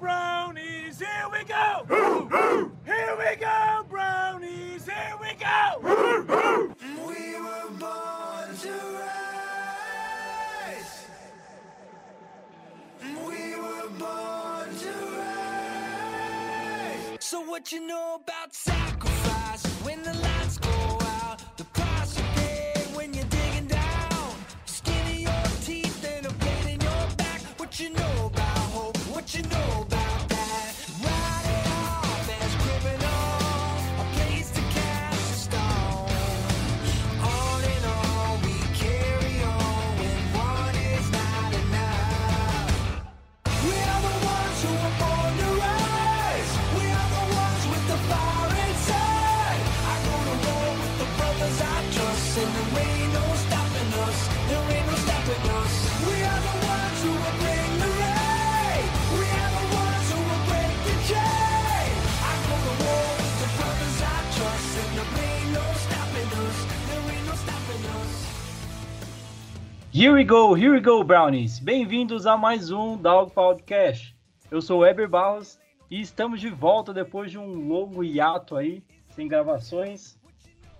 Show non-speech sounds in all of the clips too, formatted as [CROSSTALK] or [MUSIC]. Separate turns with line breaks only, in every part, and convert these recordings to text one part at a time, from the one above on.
brownies, here we go! Here we go, brownies, here we go! We were born to rise. We were born to rise. So what you know about
Here we go, here we go, Brownies! Bem-vindos a mais um Dog Podcast. Eu sou o Weber Barros e estamos de volta depois de um longo hiato aí, sem gravações.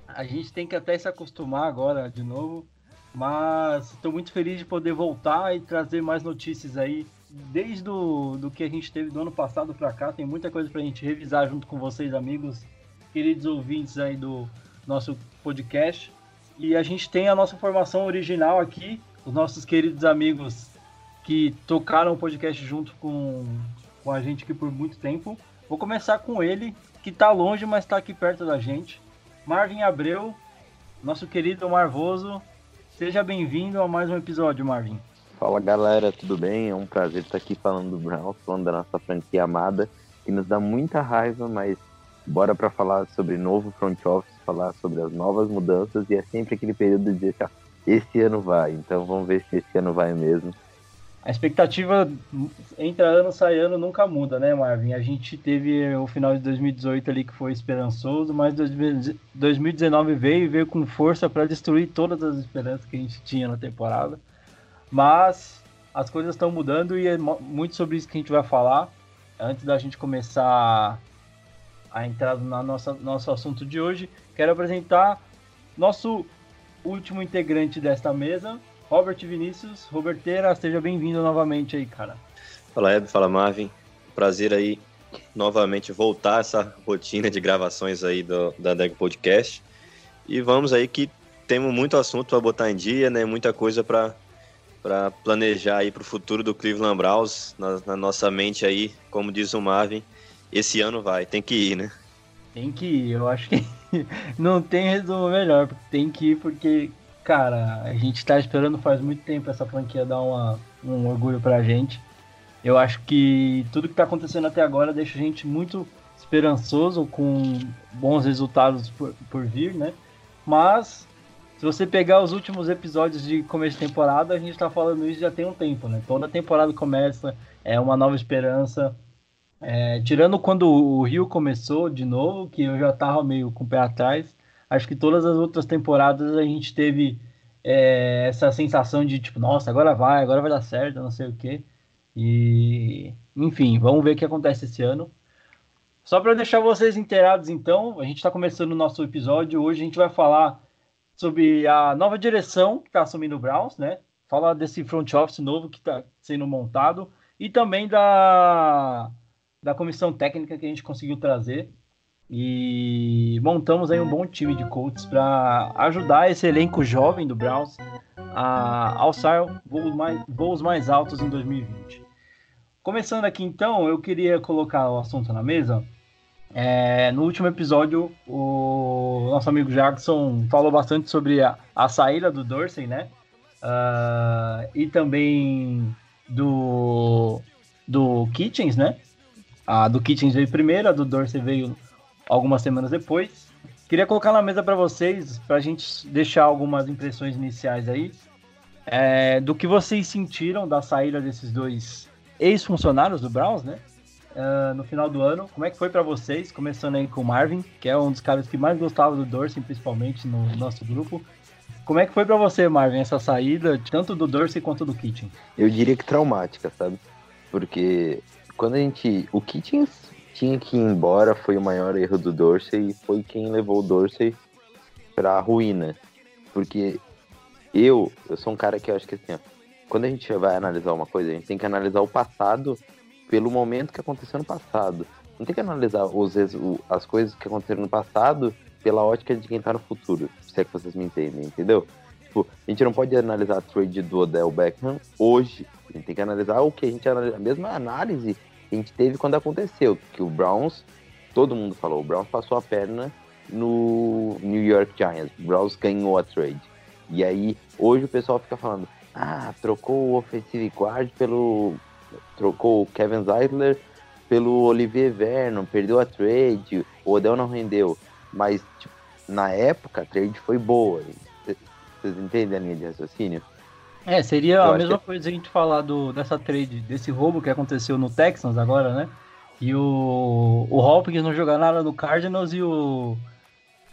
A gente tem que até se acostumar agora de novo, mas estou muito feliz de poder voltar e trazer mais notícias aí. Desde do, do que a gente teve do ano passado para cá, tem muita coisa para a gente revisar junto com vocês, amigos, queridos ouvintes aí do nosso podcast. E a gente tem a nossa formação original aqui, os nossos queridos amigos que tocaram o podcast junto com, com a gente aqui por muito tempo. Vou começar com ele, que tá longe, mas tá aqui perto da gente. Marvin Abreu, nosso querido Marvoso. Seja bem-vindo a mais um episódio, Marvin.
Fala galera, tudo bem? É um prazer estar aqui falando do Browns, falando da nossa franquia amada, que nos dá muita raiva, mas bora para falar sobre novo front office, falar sobre as novas mudanças e é sempre aquele período de "Ah, esse ano vai, então vamos ver se esse ano vai mesmo.
A expectativa entra ano, sai ano, nunca muda, né, Marvin? A gente teve o final de 2018 ali que foi esperançoso, mas 2019 veio e veio com força para destruir todas as esperanças que a gente tinha na temporada. Mas as coisas estão mudando e é muito sobre isso que a gente vai falar. Antes da gente começar a entrar no nosso assunto de hoje, quero apresentar nosso último integrante desta mesa, Robert Vinícius. Roberteira, seja bem-vindo novamente aí, cara.
Fala Hebe, fala Marvin. Prazer aí novamente voltar essa rotina de gravações aí do, da Deg Podcast. E vamos aí que temos muito assunto para botar em dia, né? Muita coisa para para planejar aí para o futuro do Cleveland Browns na, na nossa mente aí, como diz o Marvin, esse ano vai, tem que ir, né?
Tem que ir, eu acho que [LAUGHS] não tem resumo melhor, tem que ir porque, cara, a gente tá esperando faz muito tempo essa franquia dar uma, um orgulho pra gente. Eu acho que tudo que tá acontecendo até agora deixa a gente muito esperançoso com bons resultados por, por vir, né? Mas se você pegar os últimos episódios de começo de temporada, a gente tá falando isso já tem um tempo, né? Toda temporada começa, é uma nova esperança. É, tirando quando o Rio começou de novo, que eu já tava meio com o pé atrás, acho que todas as outras temporadas a gente teve é, essa sensação de tipo, nossa, agora vai, agora vai dar certo, não sei o quê. E enfim, vamos ver o que acontece esse ano. Só para deixar vocês inteirados, então, a gente está começando o nosso episódio. Hoje a gente vai falar sobre a nova direção que está assumindo o Browns, né? Falar desse front office novo que está sendo montado e também da, da comissão técnica que a gente conseguiu trazer. E montamos aí um bom time de coaches para ajudar esse elenco jovem do Browns a alçar voos mais, voos mais altos em 2020. Começando aqui então, eu queria colocar o assunto na mesa. É, no último episódio, o nosso amigo Jackson falou bastante sobre a, a saída do Dorsey, né? Ah, e também do, do Kitchens, né? A do Kitchens veio primeiro, a do Dorsey veio algumas semanas depois. Queria colocar na mesa para vocês, para a gente deixar algumas impressões iniciais aí, é, do que vocês sentiram da saída desses dois ex-funcionários do Browns, né? ah, no final do ano. Como é que foi para vocês? Começando aí com o Marvin, que é um dos caras que mais gostava do Dorsey, principalmente no nosso grupo. Como é que foi para você, Marvin, essa saída, tanto do Dorsey quanto do Kitchen?
Eu diria que traumática, sabe? Porque quando a gente. O que tinha, tinha que ir embora foi o maior erro do Dorsey e foi quem levou o Dorsey pra ruína. Porque eu, eu sou um cara que eu acho que assim, ó, quando a gente vai analisar uma coisa, a gente tem que analisar o passado pelo momento que aconteceu no passado. Não tem que analisar os, as coisas que aconteceram no passado pela ótica de quem tá no futuro, se é que vocês me entendem, entendeu? Tipo, a gente não pode analisar a trade do Odell Beckham hoje. A gente tem que analisar o que a gente analisa, a mesma análise a gente teve quando aconteceu, que o Browns, todo mundo falou, o Browns passou a perna no New York Giants, o Browns ganhou a trade. E aí, hoje o pessoal fica falando, ah, trocou o offensive guard pelo trocou o Kevin Zeitler pelo Olivier Vernon, perdeu a trade, o Odell não rendeu. Mas, tipo, na época, a trade foi boa. Vocês entendem a linha de raciocínio?
É, seria Eu a mesma que... coisa a gente falar do, dessa trade, desse roubo que aconteceu no Texans agora, né? E o, o Hopkins não jogar nada no Cardinals e o,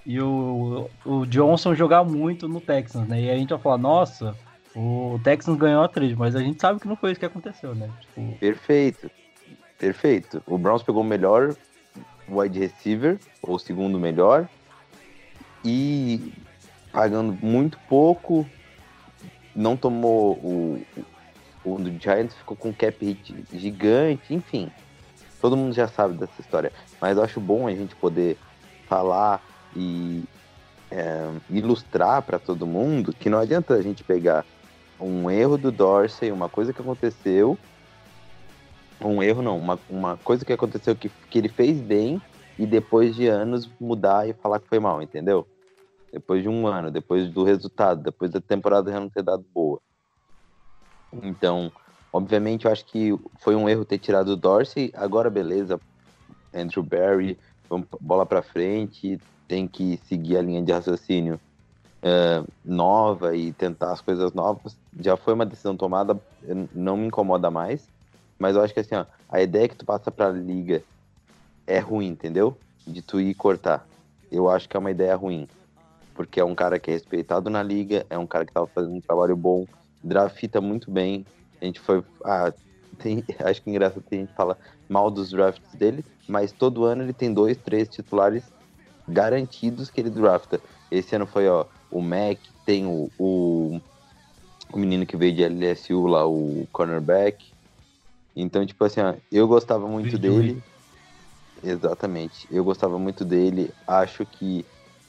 e o, o Johnson jogar muito no Texans, né? E a gente vai falar, nossa, o Texans ganhou a trade, mas a gente sabe que não foi isso que aconteceu, né?
Tipo... Perfeito, perfeito. O Browns pegou o melhor wide receiver, ou o segundo melhor, e pagando muito pouco, não tomou o, o, o Giants ficou com um cap hit gigante, enfim. Todo mundo já sabe dessa história. Mas eu acho bom a gente poder falar e é, ilustrar para todo mundo que não adianta a gente pegar um erro do Dorsey, uma coisa que aconteceu, um erro não, uma, uma coisa que aconteceu que, que ele fez bem e depois de anos mudar e falar que foi mal, entendeu? Depois de um ano, depois do resultado, depois da temporada já não ter dado boa. Então, obviamente, eu acho que foi um erro ter tirado o Dorsey. Agora, beleza, Andrew Barry, vamos bola para frente, tem que seguir a linha de raciocínio uh, nova e tentar as coisas novas. Já foi uma decisão tomada, não me incomoda mais. Mas eu acho que assim, ó, a ideia que tu passa pra liga é ruim, entendeu? De tu ir cortar. Eu acho que é uma ideia ruim porque é um cara que é respeitado na liga, é um cara que estava fazendo um trabalho bom, drafta muito bem. A gente foi. Ah, tem, [LAUGHS] acho que é engraçado que a gente fala mal dos drafts dele, mas todo ano ele tem dois, três titulares garantidos que ele drafta. Esse ano foi, ó, o Mac, tem o, o, o menino que veio de LSU lá, o cornerback. Então, tipo assim, ó, eu gostava muito dele. Exatamente. Eu gostava muito dele. Acho que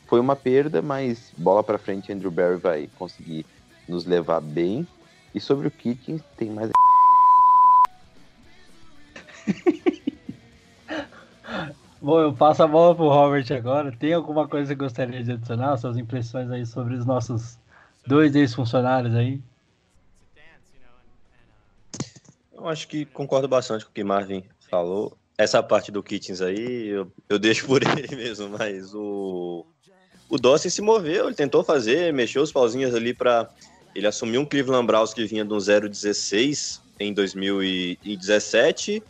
foi uma perda, mas bola para frente, Andrew Barry vai conseguir nos levar bem. E sobre o Kitchens, tem mais. [LAUGHS]
Bom, eu passo a bola pro Robert agora. Tem alguma coisa que gostaria de adicionar? Suas impressões aí sobre os nossos dois ex-funcionários aí?
Eu acho que concordo bastante com o que Marvin falou. Essa parte do Kitchens aí, eu, eu deixo por [LAUGHS] ele mesmo, mas o, o Dawson se moveu, ele tentou fazer, mexeu os pauzinhos ali para ele assumir um Cleveland Browns que vinha de um 0-16 em 2017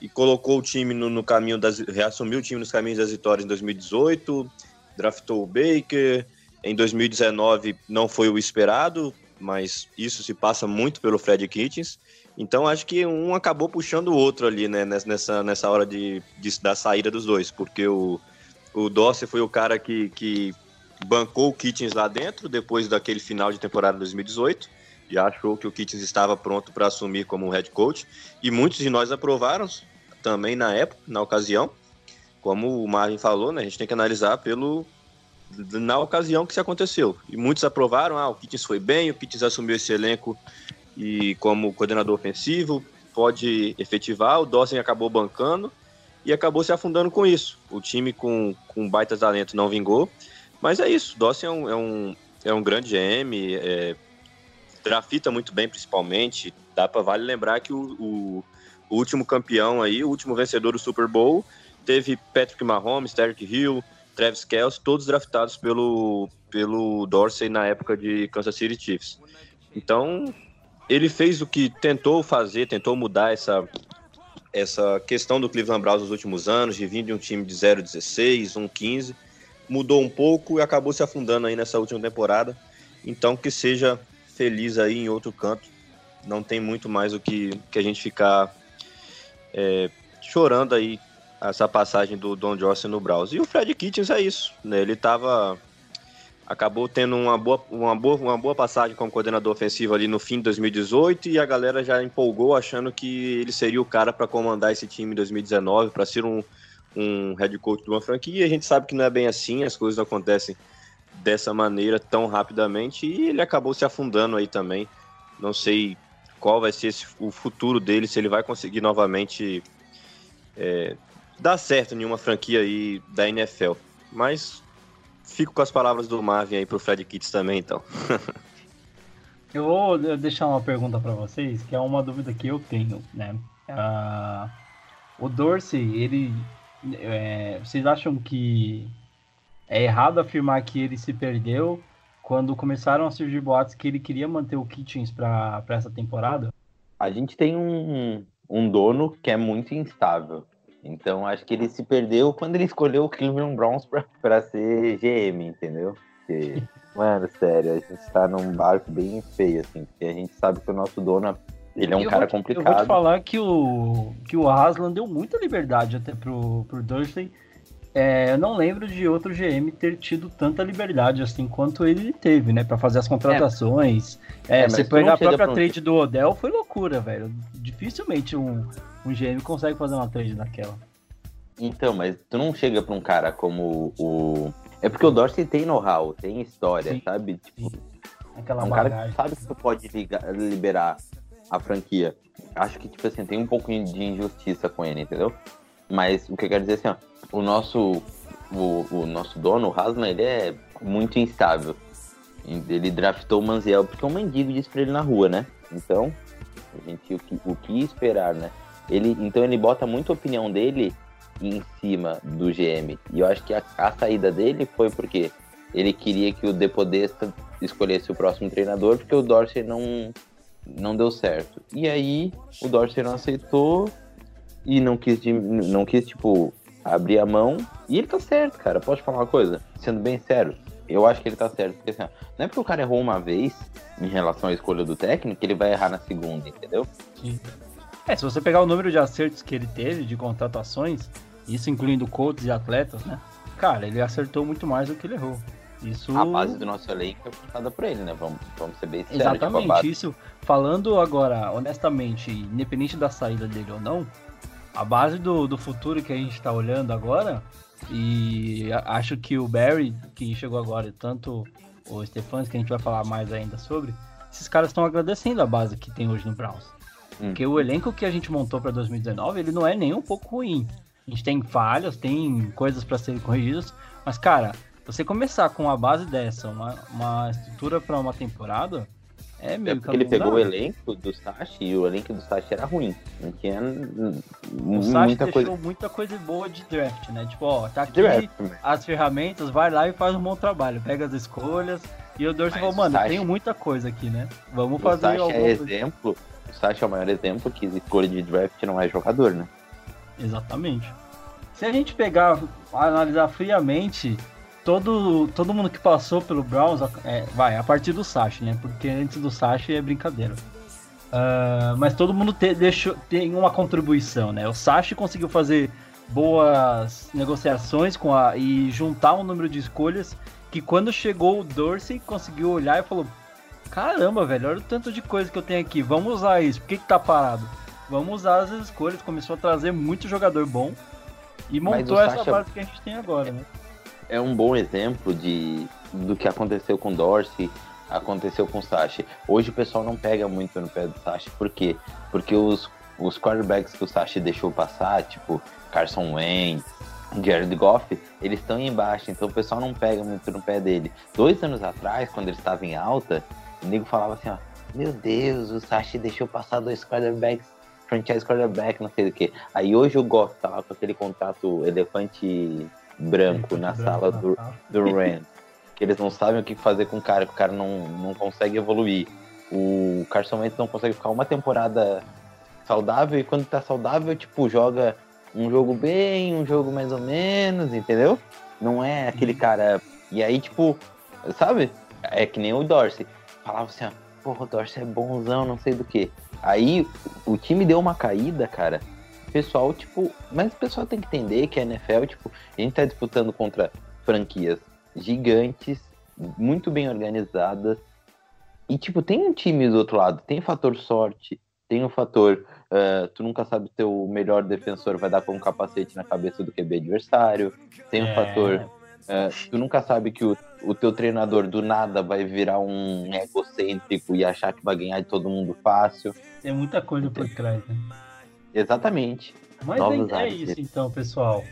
e colocou o time no, no, caminho das reassumiu o time nos caminhos das vitórias em 2018, draftou o Baker, em 2019 não foi o esperado, mas isso se passa muito pelo Fred Kitchens. Então acho que um acabou puxando o outro ali, né, nessa, nessa hora de, de da saída dos dois, porque o o Dossi foi o cara que, que bancou o Kitchens lá dentro, depois daquele final de temporada 2018. Já achou que o Kitchens estava pronto para assumir como head coach. E muitos de nós aprovaram também na época, na ocasião. Como o Marvin falou, né, a gente tem que analisar pelo na ocasião que se aconteceu. E muitos aprovaram, ah, o Kitchens foi bem, o Kitchens assumiu esse elenco e como coordenador ofensivo, pode efetivar, o Dawson acabou bancando e acabou se afundando com isso. O time com, com baita talento não vingou, mas é isso. Dawson é um, é um, é um grande GM, é, muito bem, principalmente. Dá para vale lembrar que o, o, o, último campeão aí, o último vencedor do Super Bowl, teve Patrick Mahomes, Derrick Hill, Travis Kelce, todos draftados pelo, pelo Dorsey na época de Kansas City Chiefs. Então, ele fez o que tentou fazer, tentou mudar essa, essa questão do Cleveland Browns nos últimos anos, de vir de um time de 0,16, 1,15, mudou um pouco e acabou se afundando aí nessa última temporada. Então que seja feliz aí em outro canto. Não tem muito mais o que, que a gente ficar é, chorando aí essa passagem do Don Johnson no Browns. E o Fred Kitchens é isso, né? Ele tava acabou tendo uma boa, uma, boa, uma boa passagem como coordenador ofensivo ali no fim de 2018 e a galera já empolgou achando que ele seria o cara para comandar esse time em 2019, para ser um, um head coach de uma franquia. A gente sabe que não é bem assim, as coisas acontecem dessa maneira tão rapidamente e ele acabou se afundando aí também. Não sei qual vai ser esse, o futuro dele, se ele vai conseguir novamente é, dar certo em uma franquia aí da NFL. Mas fico com as palavras do Marvin aí pro Fred Kitts também, então. [LAUGHS]
eu vou deixar uma pergunta para vocês, que é uma dúvida que eu tenho, né? Uh, o Dorsey, ele. É, vocês acham que é errado afirmar que ele se perdeu quando começaram a surgir boatos que ele queria manter o Kitchens para essa temporada?
A gente tem um, um dono que é muito instável. Então acho que ele se perdeu quando ele escolheu o Cleveland Browns para ser GM, entendeu? Porque, mano, sério, a gente tá num barco bem feio, assim, porque a gente sabe que o nosso dono ele é um eu cara complicado.
Eu vou te falar que o, que o Haslam deu muita liberdade até pro, pro Dursley. É, eu não lembro de outro GM ter tido tanta liberdade assim quanto ele teve, né? para fazer as contratações. É, é, você pegar a própria trade do Odell foi loucura, velho. Dificilmente um, um GM consegue fazer uma trade daquela.
Então, mas tu não chega pra um cara como o. É porque o Dorsey tem know-how, tem história, sim, sabe? Tipo, Aquela é um bagagem. cara que sabe que tu pode ligar, liberar a franquia. Acho que, tipo assim, tem um pouco de injustiça com ele, entendeu? Mas o que eu quero dizer é assim, ó, o nosso, o, o nosso dono, o Hasman, ele é muito instável. Ele draftou o Manziel porque um mendigo disse pra ele na rua, né? Então, a gente, o que, o que esperar, né? Ele, então ele bota muita opinião dele em cima do GM. E eu acho que a, a saída dele foi porque ele queria que o Depodesta escolhesse o próximo treinador, porque o Dorsey não, não deu certo. E aí o Dorsey não aceitou e não quis, não quis, tipo, abrir a mão. E ele tá certo, cara. Pode falar uma coisa? Sendo bem sério, eu acho que ele tá certo. Porque assim, não é porque o cara errou uma vez em relação à escolha do técnico que ele vai errar na segunda, entendeu?
Sim. É, se você pegar o número de acertos que ele teve de contratações, isso incluindo coaches e atletas, né? Cara, ele acertou muito mais do que ele errou. Isso...
A base do nosso elenco é puxada por ele, né? Vamos, vamos ser bem
sérios. Tipo, Exatamente, tipo, isso. Falando agora, honestamente, independente da saída dele ou não, a base do, do futuro que a gente está olhando agora, e acho que o Barry, que chegou agora, tanto o Stephans, que a gente vai falar mais ainda sobre, esses caras estão agradecendo a base que tem hoje no Browns. Hum. Porque o elenco que a gente montou para 2019, ele não é nem um pouco ruim. A gente tem falhas, tem coisas para serem corrigidas, mas cara, você começar com uma base dessa, uma, uma estrutura para uma temporada, é meio é
porque ele pegou o elenco do Sashi e o elenco do Sashi era ruim. Não tinha
o Sashi muita deixou coisa. muita coisa boa de draft, né? Tipo, ó, tá aqui draft, as ferramentas, vai lá e faz um bom trabalho. Pega as escolhas. E o Dorsey falou, mano, Sashi... tenho muita coisa aqui, né? Vamos o fazer
Sashi é exemplo. O Sashi é o maior exemplo que escolha de draft não é jogador, né?
Exatamente. Se a gente pegar, analisar friamente, todo, todo mundo que passou pelo Browns, é, vai, a partir do Sashi, né? Porque antes do Sashi é brincadeira. Uh, mas todo mundo te, deixou, tem uma contribuição, né? O Sashi conseguiu fazer boas negociações com a, e juntar um número de escolhas que quando chegou o Dorsey conseguiu olhar e falou: Caramba, velho, olha o tanto de coisa que eu tenho aqui, vamos usar isso, por que, que tá parado? Vamos usar as escolhas, começou a trazer muito jogador bom e montou essa base que a gente tem agora, né?
É um bom exemplo de, do que aconteceu com Dorsey, aconteceu com o Sashi. Hoje o pessoal não pega muito no pé do Sashi, por quê? Porque os, os quarterbacks que o Sashi deixou passar, tipo Carson Wentz, Jared Goff, eles estão embaixo, então o pessoal não pega muito no pé dele. Dois anos atrás, quando ele estava em alta, o nego falava assim, ó, meu Deus, o Sashi deixou passar dois quarterbacks, franchise quarterback, não sei do que. Aí hoje o Goff tá lá com aquele contrato elefante branco na sala do, do [LAUGHS] Rand. Que eles não sabem o que fazer com o cara, que o cara não, não consegue evoluir. O Carson Wentz não consegue ficar uma temporada saudável e quando tá saudável, tipo, joga um jogo bem, um jogo mais ou menos, entendeu? Não é aquele cara. E aí, tipo, sabe? É que nem o Dorsey. Falava assim, ó, porra, o Dorsey é bonzão, não sei do que. Aí o time deu uma caída, cara, pessoal, tipo, mas o pessoal tem que entender que a NFL, tipo, a gente tá disputando contra franquias gigantes, muito bem organizadas. E, tipo, tem um time do outro lado, tem o fator sorte, tem o fator. Uh, tu nunca sabe se teu melhor defensor vai dar com um capacete na cabeça do QB adversário. Tem o
É.
fator. uh, tu nunca sabe que o, o teu treinador do nada vai virar um egocêntrico e achar que vai ganhar de todo mundo fácil.
Tem muita coisa por trás, né?
Exatamente.
Mas
Novos
é, é isso então, pessoal.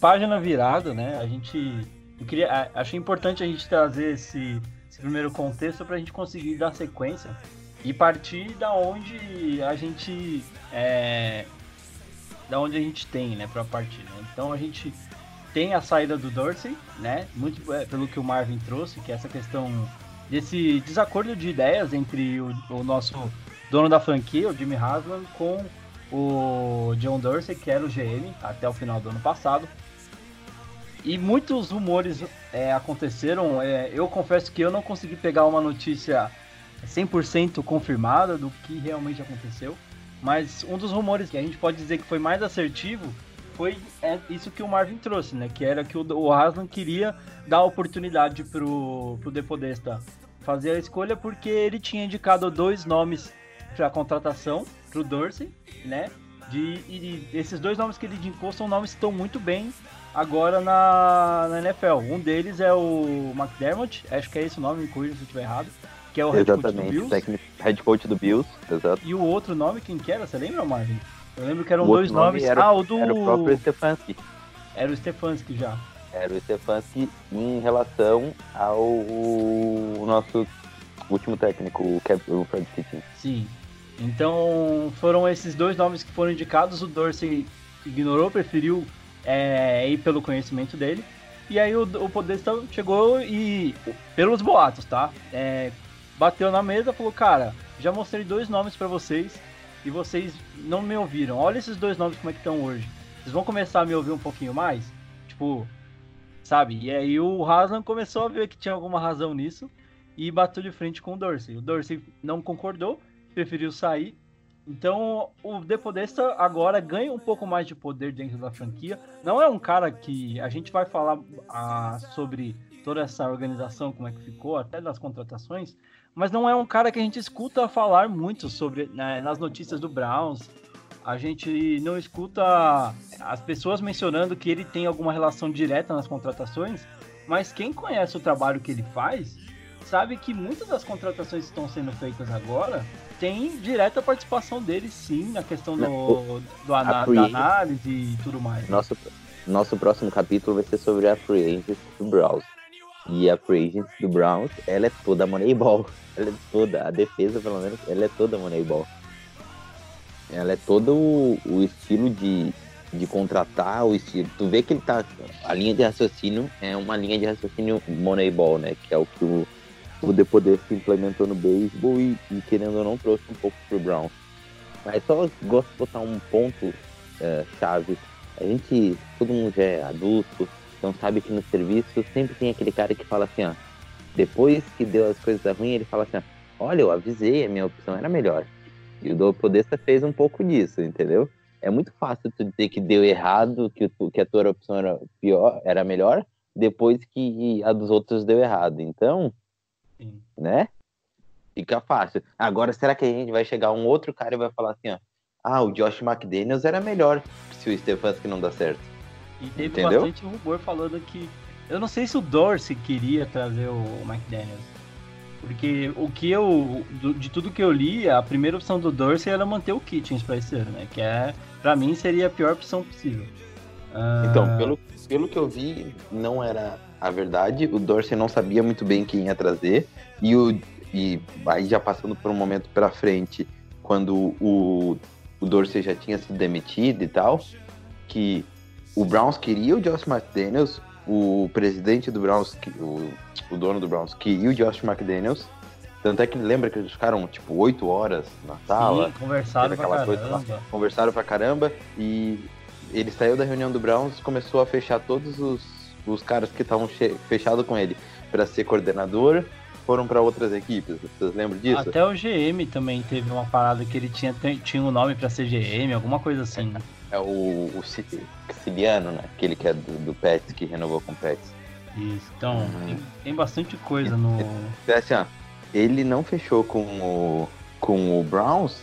Página virada, né? A gente. Eu queria, achei importante a gente trazer esse, esse primeiro contexto para a gente conseguir dar sequência e partir da onde a gente. É, da onde a gente tem, né, para partir. Né? Então a gente tem a saída do Dorsey, né? Muito é, pelo que o Marvin trouxe, que é essa questão desse desacordo de ideias entre o, o nosso dono da franquia, o Jimmy Haslam, com o John Dorsey, que era o GM até o final do ano passado. E muitos rumores é, aconteceram. é, eu confesso que eu não consegui pegar uma notícia 100% confirmada do que realmente aconteceu. Mas um dos rumores que a gente pode dizer que foi mais assertivo foi é, isso que o Marvin trouxe, né? Que era que o, o Haslam queria dar oportunidade pro, pro De Podesta fazer a escolha porque ele tinha indicado dois nomes para contratação pro Dorsey, né? De, e esses dois nomes que ele indicou são nomes que estão muito bem agora na, na NFL. Um deles é o McDermott, acho que é esse o nome, me corrija se eu estiver errado, que é o head coach do
Exatamente.
Bills.
Técnico, head coach do Bills, exato.
E o outro nome, quem que era? Você lembra, Marvin? Eu lembro que eram
O
dois
nome
nomes.
era-
ah, o do.
Era o próprio Stefanski.
Era o Stefanski já.
Era o Stefanski em relação ao nosso último técnico, o Fred Kitchen.
Sim. Então foram esses dois nomes que foram indicados. O Dorsey ignorou, preferiu é, ir pelo conhecimento dele. E aí o, o Podesta chegou e, pelos boatos, tá? É, bateu na mesa e falou: Cara, já mostrei dois nomes pra vocês e vocês não me ouviram. Olha esses dois nomes como é que estão hoje. Vocês vão começar a me ouvir um pouquinho mais? Tipo, sabe? E aí o Haslam começou a ver que tinha alguma razão nisso e bateu de frente com o Dorsey. O Dorsey não concordou, preferiu sair. Então o De Podesta agora ganha um pouco mais de poder dentro da franquia. Não é um cara que a gente vai falar ah, sobre toda essa organização, como é que ficou, até das contratações, mas não é um cara que a gente escuta falar muito sobre né, nas notícias do Browns. A gente não escuta as pessoas mencionando que ele tem alguma relação direta nas contratações, mas quem conhece o trabalho que ele faz sabe que muitas das contratações que estão sendo feitas agora tem direta participação dele sim na questão do, do ana- da análise e tudo mais.
Nosso, nosso próximo capítulo vai ser sobre a Free do Browns. E a Free do Browns, ela é toda Moneyball. [LAUGHS] Ela é toda, a defesa pelo menos, ela é toda Moneyball. Ela é todo o, o estilo de, de contratar, o estilo. Tu vê que ele tá. A linha de raciocínio é uma linha de raciocínio Moneyball, né? Que é o que o, o De Poder se implementou no beisebol e, e, querendo ou não trouxe um pouco pro Browns. Mas só gosto de botar um ponto eh, chave. A gente, todo mundo já é adulto, então sabe que no serviço sempre tem aquele cara que fala assim, ó. Depois que deu as coisas ruins, ele fala assim, ó, olha, eu avisei, a minha opção era melhor. E o do Podesta fez um pouco disso, entendeu? É muito fácil tu dizer que deu errado, que, tu- que a tua opção era pior, era melhor, depois que a dos outros deu errado. Então,
Sim.
né? Fica fácil. Agora, será que a gente vai chegar um outro cara e vai falar assim, ó, ah, o Josh McDaniels era melhor se o Stefanski não dá certo.
E teve
Entendeu?
bastante rumor falando que. Eu não sei se o Dorsey queria trazer o McDaniels. Porque o que eu. de tudo que eu li, a primeira opção do Dorsey era manter o Kitchens pra esse ano, né? Que é. Pra mim seria a pior opção possível. Ah,
Então, pelo, pelo que eu vi, não era a verdade. O Dorsey não sabia muito bem quem ia trazer. E, o, e aí, já passando por um momento pra frente, quando o, o Dorsey já tinha sido demitido e tal, que o Browns queria o Josh McDaniels, o presidente do Browns, o, o dono do Browns, queria o Josh McDaniels. Tanto é que lembra que eles ficaram, tipo, oito horas na sala
sim, conversaram pra
aquela coisa lá.
caramba.
conversaram pra caramba e ele saiu da reunião do Browns e começou a fechar todos os, os caras que estavam fechados com ele pra ser coordenador foram para outras equipes. Vocês lembram disso?
Até o GM também teve uma parada que ele tinha, tinha um nome para ser GM, alguma coisa assim. Né?
É o, o Siciliano, né? Aquele que é do, do Pets, que renovou com o Pets.
Isso, então uhum. tem, tem, bastante coisa no.
É assim, ó, ele não fechou com o, com o Browns,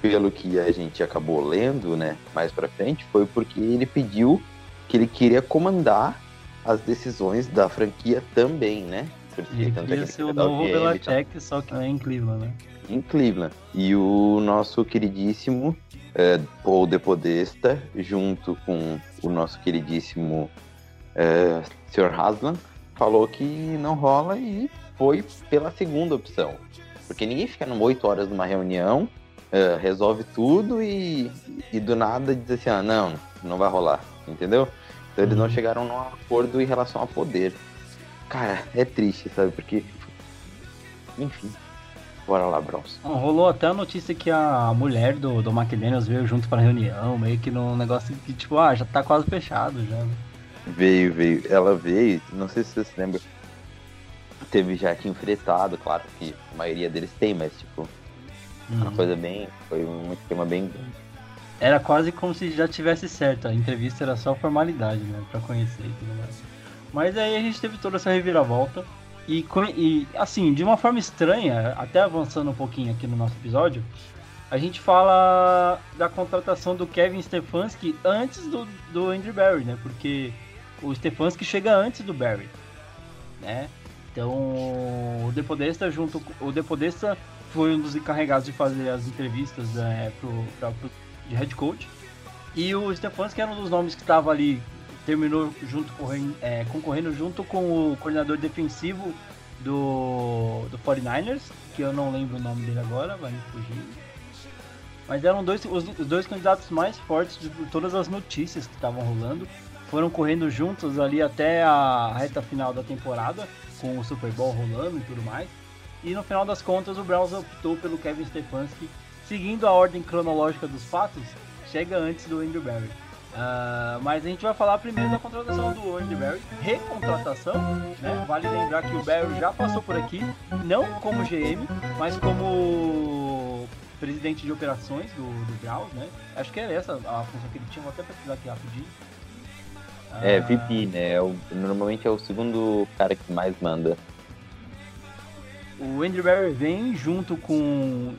pelo que a gente acabou lendo, né, mais pra frente, foi porque ele pediu que ele queria comandar as decisões da franquia também, né?
Porque ele queria é ser o novo Belichick, só que é em Cleveland, né?
Em Cleveland. E o nosso queridíssimo é, Paul De Podesta, junto com o nosso queridíssimo é, Sr. Haslam, falou que não rola e foi pela segunda opção. Porque ninguém fica oito horas numa reunião, é, resolve tudo e, e do nada diz assim, ah, não, não vai rolar, entendeu? Então eles não chegaram num acordo em relação a poder. Cara, é triste, sabe? Porque. Enfim. Bora lá, Bronze.
Rolou até a notícia que a mulher do, do McDaniels veio junto pra reunião, meio que num negócio que, tipo, ah, já tá quase fechado já. Né?
Veio, veio. Ela veio, não sei se você se lembra. Teve já que enfretado, claro que a maioria deles tem, mas tipo. Uhum. Uma coisa bem. Foi um esquema bem
era quase como se já tivesse certo. A entrevista era só formalidade, né? Pra conhecer e tudo mais. Mas aí a gente teve toda essa reviravolta. E, e, assim, de uma forma estranha, até avançando um pouquinho aqui no nosso episódio, a gente fala da contratação do Kevin Stefanski antes do, do Andrew Barry, né? Porque o Stefanski chega antes do Barry, né? Então, o Depodesta junto o Depodesta foi um dos encarregados de fazer as entrevistas né, pro, pra, pro de head coach. E o Stefanski era um dos nomes que estava ali, terminou junto é, concorrendo junto com o coordenador defensivo do, do 49ers, que eu não lembro o nome dele agora, vai me fugir. Mas eram dois, os, os dois candidatos mais fortes de todas as notícias que estavam rolando. Foram correndo juntos ali até a reta final da temporada, com o Super Bowl rolando e tudo mais. E no final das contas, o Browns optou pelo Kevin Stefanski seguindo a ordem cronológica dos fatos, chega antes do Andrew Barry. Uh, mas a gente vai falar primeiro da contratação do Andrew Barry, recontratação, né? Vale lembrar que o Barry já passou por aqui, não como GM, mas como presidente de operações do, do Browns, né? Acho que era essa a função que ele tinha, vou até pesquisar aqui rapidinho.
Uh, é, VP, né? É o, normalmente é o segundo cara que mais manda.
O Andrew Barry vem junto com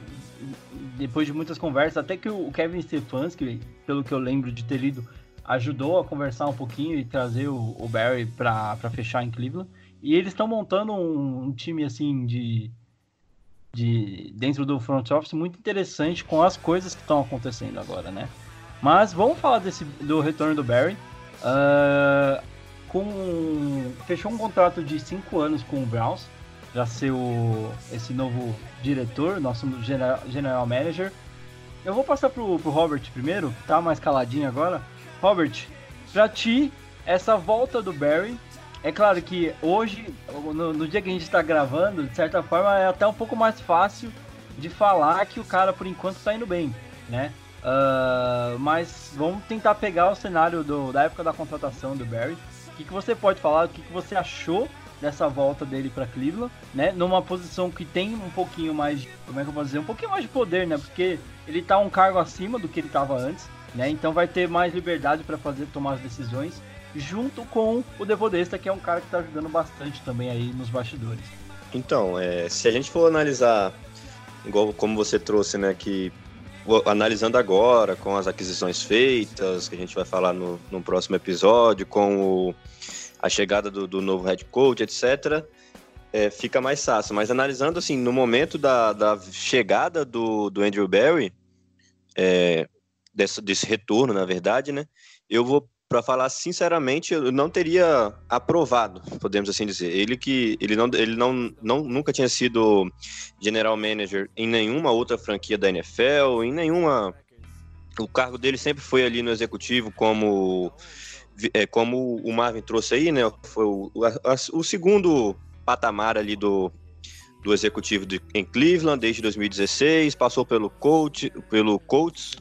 depois de muitas conversas, até que o Kevin Stefanski, pelo que eu lembro de ter lido, ajudou a conversar um pouquinho e trazer o, Barry para fechar em Cleveland. E eles estão montando um, um, time assim de, de dentro do front office muito interessante com as coisas que estão acontecendo agora, né? Mas vamos falar desse do retorno do Barry. Uh, com fechou um contrato de 5 anos com o Browns já ser o, esse novo diretor, nosso general, general manager. Eu vou passar pro, pro Robert primeiro, tá mais caladinho agora. Robert, pra ti, essa volta do Barry, é claro que hoje, no, no dia que a gente está gravando, de certa forma é até um pouco mais fácil de falar que o cara por enquanto está indo bem, né? Uh, mas vamos tentar pegar o cenário do, da época da contratação do Barry. O que, que você pode falar? O que, que você achou dessa volta dele para Cleveland, né? Numa posição que tem um pouquinho mais, como é que eu posso dizer, um pouquinho mais de poder, né? Porque ele tá um cargo acima do que ele tava antes, né? Então vai ter mais liberdade para fazer tomar as decisões, junto com o Devodesta, que é um cara que tá ajudando bastante também aí nos bastidores.
Então, é, se a gente for analisar, igual como você trouxe, né, que analisando agora com as aquisições feitas, que a gente vai falar no, no próximo episódio, com o a chegada do, do novo head coach, etc., é, fica mais fácil. Mas analisando assim, no momento da, da chegada do, do Andrew Barry, é, desse, desse retorno, na verdade, né? Eu vou, para falar sinceramente, eu não teria aprovado, podemos assim dizer. Ele que ele não, ele não, não nunca tinha sido general manager em nenhuma outra franquia da NFL, em nenhuma. O cargo dele sempre foi ali no executivo como é, como o Marvin trouxe aí, né? Foi o, a, o segundo patamar ali do, do executivo de, em Cleveland desde 2016, passou pelo coach, pelo Colts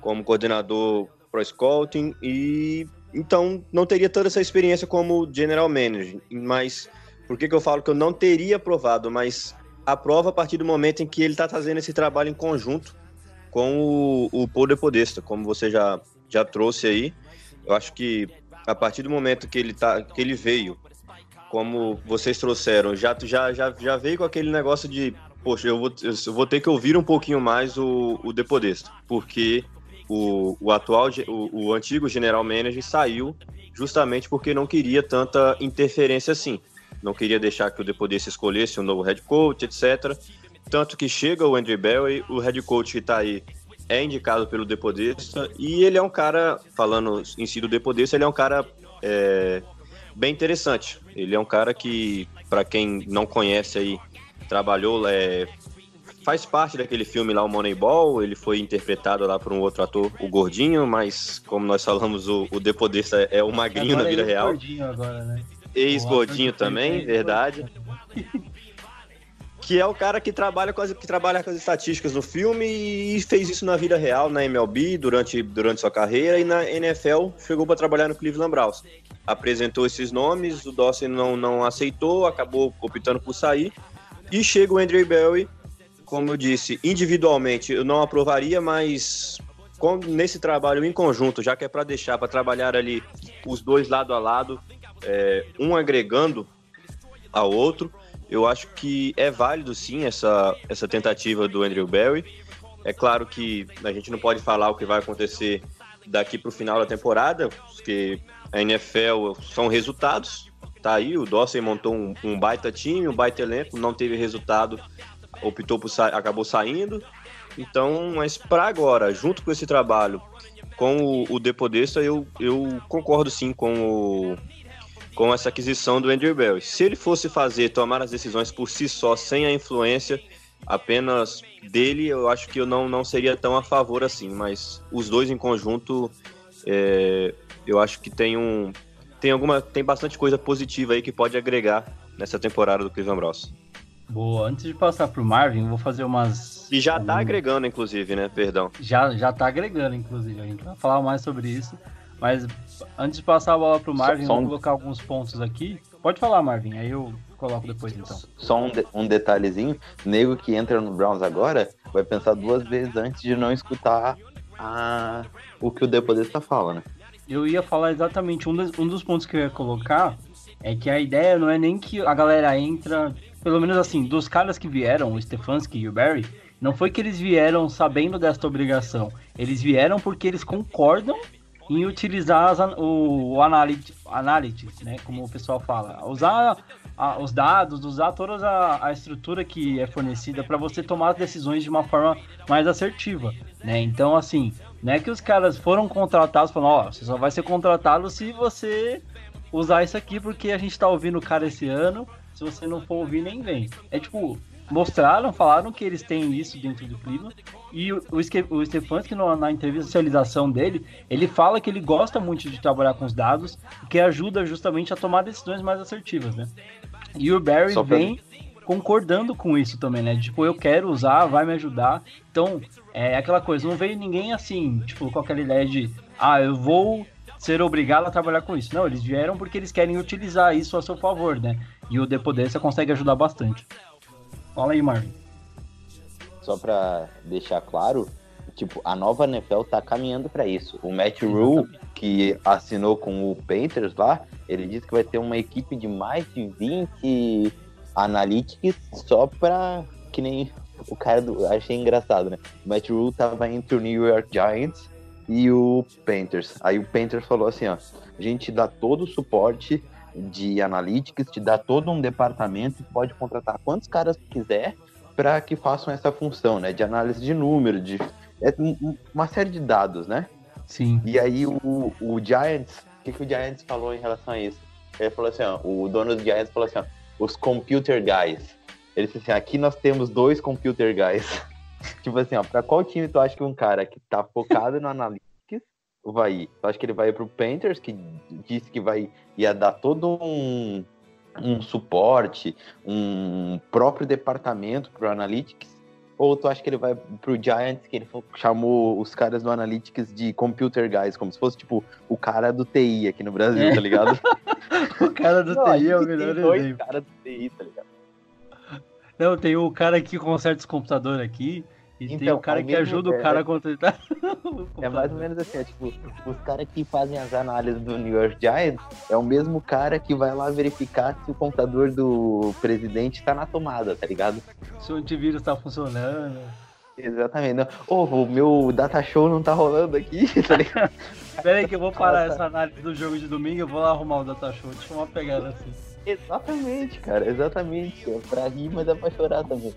como coordenador pro scouting e então não teria toda essa experiência como general manager, mas Por que, que eu falo que eu não teria aprovado, mas aprova a partir do momento em que ele está fazendo esse trabalho em conjunto com o, o Paul Podesta, como você já, já trouxe aí. Eu acho que a partir do momento que ele, tá, que ele veio, como vocês trouxeram, já, já, já, já veio com aquele negócio de, poxa, eu vou, eu vou ter que ouvir um pouquinho mais o, o De Podesta, porque o, o atual, o, o antigo general manager saiu justamente porque não queria tanta interferência assim. Não queria deixar que o De Podesta escolhesse um novo head coach, etc. Tanto que chega o Andrew Barry, o head coach que está aí é indicado pelo De Podesta, e ele é um cara, falando em si do De Podesta, ele é um cara é, bem interessante. Ele é um cara que, para quem não conhece aí, trabalhou, é, faz parte daquele filme lá, o Moneyball, ele foi interpretado lá por um outro ator, o Gordinho, mas como nós falamos, o, o De Podesta é o magrinho agora na vida
é
real.
Gordinho agora, né?
Ex-Gordinho também, verdade. [LAUGHS] que é o cara que trabalha, com as, que trabalha com as estatísticas no filme e fez isso na vida real, na MLB, durante, durante sua carreira, e na NFL chegou para trabalhar no Cleveland Browns. Apresentou esses nomes, o Dawson não, não aceitou, acabou optando por sair, e chega o Andrew Barry, como eu disse, individualmente eu não aprovaria, mas nesse trabalho em conjunto, já que é para deixar para trabalhar ali os dois lado a lado, é, um agregando ao outro, eu acho que é válido sim essa, essa tentativa do Andrew Barry. É claro que a gente não pode falar o que vai acontecer daqui para o final da temporada, porque a NFL são resultados. Tá aí, o Dawson montou um, um baita time, um baita elenco, não teve resultado, optou por sa acabou saindo. Então, mas para agora, junto com esse trabalho, com o, o Depodesta, eu, eu concordo sim com o, com essa aquisição do Andrew Barry. Se ele fosse fazer, tomar as decisões por si só, sem a influência apenas dele, eu acho que eu não, não seria tão a favor assim, mas os dois em conjunto, é, eu acho que tem um tem alguma tem bastante coisa positiva aí que pode agregar nessa temporada do Cleveland Browns.
Boa, antes de passar pro Marvin, vou fazer umas
E já tá agregando inclusive, né? Perdão.
Já já tá agregando inclusive, a gente vai falar mais sobre isso. Mas antes de passar a bola pro Marvin, só, só vou colocar alguns pontos aqui. Pode falar, Marvin, aí eu coloco depois então.
Só um, de, um detalhezinho: nego que entra no Browns agora vai pensar duas vezes antes de não escutar a, o que o Depodesta fala, né?
Eu ia falar exatamente um dos, um dos pontos que eu ia colocar é que a ideia não é nem que a galera entra, pelo menos assim, dos caras que vieram, o Stefanski e o Barry, não foi que eles vieram sabendo desta obrigação. Eles vieram porque eles concordam em utilizar as, o, o analytics, né, como o pessoal fala, usar a, os dados, usar toda a, a estrutura que é fornecida para você tomar as decisões de uma forma mais assertiva, né? Então, assim, não é que os caras foram contratados falando, ó, você só vai ser contratado se você usar isso aqui porque a gente tá ouvindo o cara esse ano, se você não for ouvir, nem vem. É tipo, mostraram, falaram que eles têm isso dentro do Cleveland. E o, o Stefanski, na entrevista de socialização dele, ele fala que ele gosta muito de trabalhar com os dados, que ajuda justamente a tomar decisões mais assertivas, né? E o Barry pra... vem concordando com isso também, né? Tipo, eu quero usar, vai me ajudar. Então, é aquela coisa, não veio ninguém assim, tipo, com aquela ideia de, ah, eu vou ser obrigado a trabalhar com isso. Não, eles vieram porque eles querem utilizar isso a seu favor, né? E o Depodência consegue ajudar bastante. Fala aí, Marvin.
Só para deixar claro, tipo, a nova NFL tá caminhando para isso. O Matt Rule, que assinou com o Panthers lá, ele disse que vai ter uma equipe de mais de 20 analytics só para que nem o cara do. Achei engraçado, né? O Matt Rule tava entre o New York Giants e o Panthers. Aí o Panthers falou assim: ó, a gente dá todo o suporte de analytics, te dá todo um departamento e pode contratar quantos caras quiser para que façam essa função, né? De análise de número, de é uma série de dados, né?
Sim.
E aí o, o Giants, o que, que o Giants falou em relação a isso? Ele falou assim, ó, o dono do Giants falou assim, ó, os computer guys. Ele disse assim, aqui nós temos dois computer guys. [LAUGHS] tipo assim, ó, pra qual time tu acha que um cara que tá focado no analytics vai ir? Tu acha que ele vai ir pro Panthers, que disse que vai ia dar todo um, um suporte, um próprio departamento pro Analytics? Ou tu acha que ele vai pro Giants, que ele chamou os caras do Analytics de computer guys, como se fosse, tipo, o cara do TI aqui no Brasil,
É.
tá ligado? [LAUGHS]
O cara do [LAUGHS]
Não,
TI é o melhor
tem dois
exemplo.
caras do TI, tá ligado?
Não, tem o cara que conserta os computadores aqui. E tem
Então,
o cara que ajuda o
é-
cara a consertar. [LAUGHS] o
É mais ou menos assim, é tipo, os caras que fazem as análises do New York Giants é o mesmo cara que vai lá verificar se o computador do presidente tá na tomada, tá ligado?
Se o antivírus tá funcionando.
Exatamente. Ô, o meu data show não tá rolando aqui, [LAUGHS] tá ligado? [LAUGHS]
Pera aí que eu vou parar
Nossa.
essa análise do jogo de domingo eu vou lá arrumar o data show. Deixa eu uma pegada assim.
Exatamente, cara, exatamente. É pra rir, mas dá pra chorar também.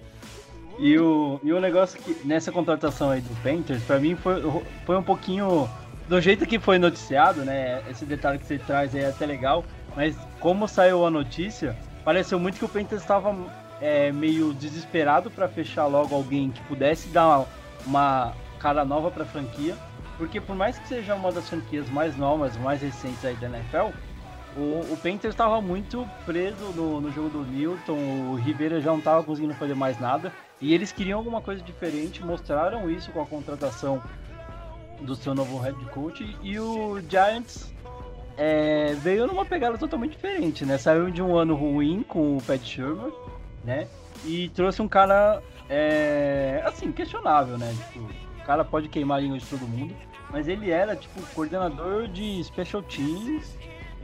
E o, e o negócio que nessa contratação aí do Panthers, pra mim foi, foi um pouquinho do jeito que foi noticiado, né? Esse detalhe que você traz aí é até legal, mas como saiu a notícia, pareceu muito que o Panthers estava é, meio desesperado pra fechar logo alguém que pudesse dar uma cara nova pra franquia, porque por mais que seja uma das franquias mais novas, mais recentes aí da NFL, o, o Panthers estava muito preso no, no jogo do Newton, o Rivera já não estava conseguindo fazer mais nada. E eles queriam alguma coisa diferente, mostraram isso com a contratação do seu novo head coach. E o Giants é, veio numa pegada totalmente diferente, né? Saiu de um ano ruim com o Pat Shermer, né? E trouxe um cara, é, assim, questionável, né? Tipo, o cara pode queimar a língua de todo mundo, mas ele era, tipo, coordenador de special teams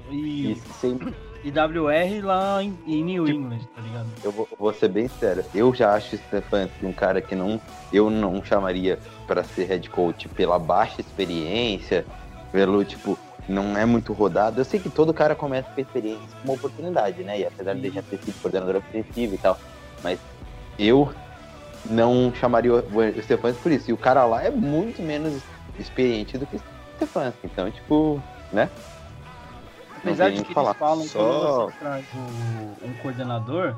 e,
Isso, sem,
e WR lá em, em New
Tipo,
England, tá ligado?
eu vou, vou ser bem sério. Eu já acho o Stefanski um cara que não, eu não chamaria pra ser head coach pela baixa experiência, pelo tipo, não é muito rodado. Eu sei que todo cara começa com experiência como uma oportunidade, né? E apesar de já ter sido coordenador ofensivo e tal, mas eu não chamaria o Stefanski por isso. E o cara lá é muito menos experiente do que o Stefanski. Então, tipo, né?
Apesar de que
falar.
eles falam
Só-
que quando você traz um coordenador,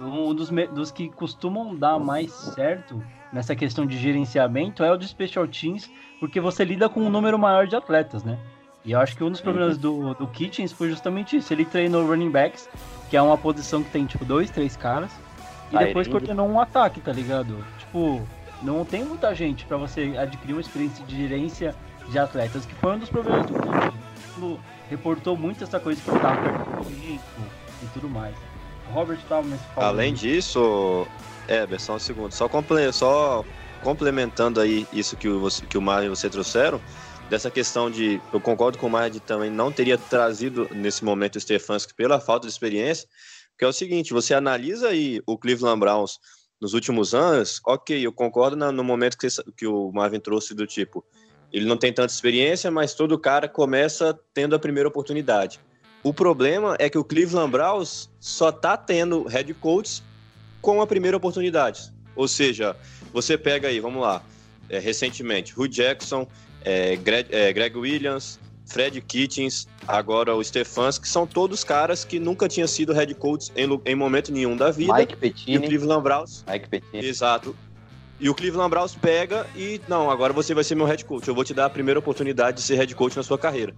um dos, dos que costumam dar mais certo nessa questão de gerenciamento é o de special teams, porque você lida com um número maior de atletas, né? E eu acho que um dos problemas do, do Kitchens foi justamente isso. Ele treinou running backs, que é uma posição que tem, tipo, dois, três caras, e depois coordenou um ataque, tá ligado? Tipo, não tem muita gente pra você adquirir uma experiência de gerência de atletas, que foi um dos problemas do Kitchens. Ele reportou muito essa coisa que eu tava perto do elenco e tudo mais. Robert nesse pauta
Além disso, é, só um segundo, só, comple- só complementando aí isso que o, você- que o Mário e você trouxeram, dessa questão de, eu concordo com o Mário de também não teria trazido nesse momento o Stefanski pela falta de experiência, que é o seguinte, você analisa aí o Cleveland Browns nos últimos anos, ok, eu concordo no momento que, que o Marvin trouxe do tipo, ele não tem tanta experiência, mas todo cara começa tendo a primeira oportunidade. O problema é que o Cleveland Browns só tá tendo head coach com a primeira oportunidade. Ou seja, você pega aí, vamos lá, é, recentemente, Hugh Jackson, é, Greg, é, Greg Williams, Fred Kitchens, agora o Stefanski, são todos caras que nunca tinham sido head coach em, em momento nenhum da vida.
Mike
e o Cleveland Browns
Mike Pettine.
Exato. E o Cleveland Browns pega e, não, agora você vai ser meu head coach. Eu vou te dar a primeira oportunidade de ser head coach na sua carreira.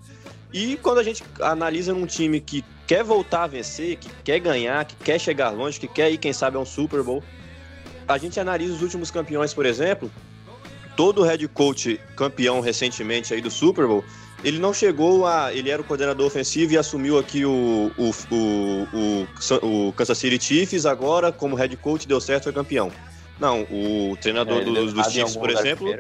E quando a gente analisa num time que quer voltar a vencer, que quer ganhar, que quer chegar longe, que quer ir, quem sabe, a um Super Bowl, a gente analisa os últimos campeões, por exemplo. Todo head coach campeão recentemente aí do Super Bowl, ele não chegou a. Ele era o coordenador ofensivo e assumiu aqui o, o, o, o, Kansas City Chiefs, agora, como head coach, deu certo, foi campeão. Não, o treinador
É,
dos, dos Chiefs, por exemplo,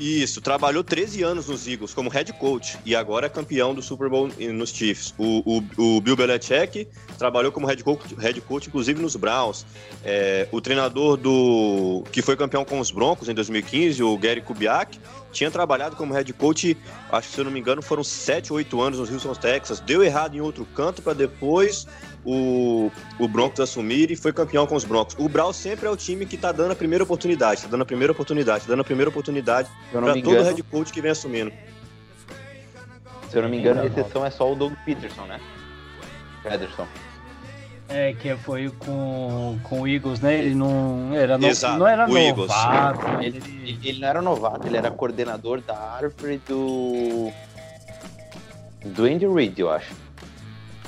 isso, trabalhou 13 anos nos Eagles como head coach e agora é campeão do Super Bowl nos Chiefs. O, o, o Bill Belichick trabalhou como head coach, head coach inclusive nos Browns. É, o treinador do que foi campeão com os Broncos em 2015, o Gary Kubiak, tinha trabalhado como head coach, acho que se eu não me engano, foram 7, 8 anos nos Houston, Texas. Deu errado em outro canto para depois o, o Broncos assumir e foi campeão com os Broncos. O Browns sempre é o time que tá dando a primeira oportunidade, tá dando a primeira oportunidade, tá dando a primeira oportunidade para todo head coach que vem assumindo.
se eu não me engano, a exceção é só o Doug Peterson, né? Pederson.
É, que foi com, com o Eagles, né? Ele não era, no,
Exato,
não era
o
novato, mas
Ele,
ele...
ele não era novato, ele era coordenador da árvore do. do Andy Reid, eu acho.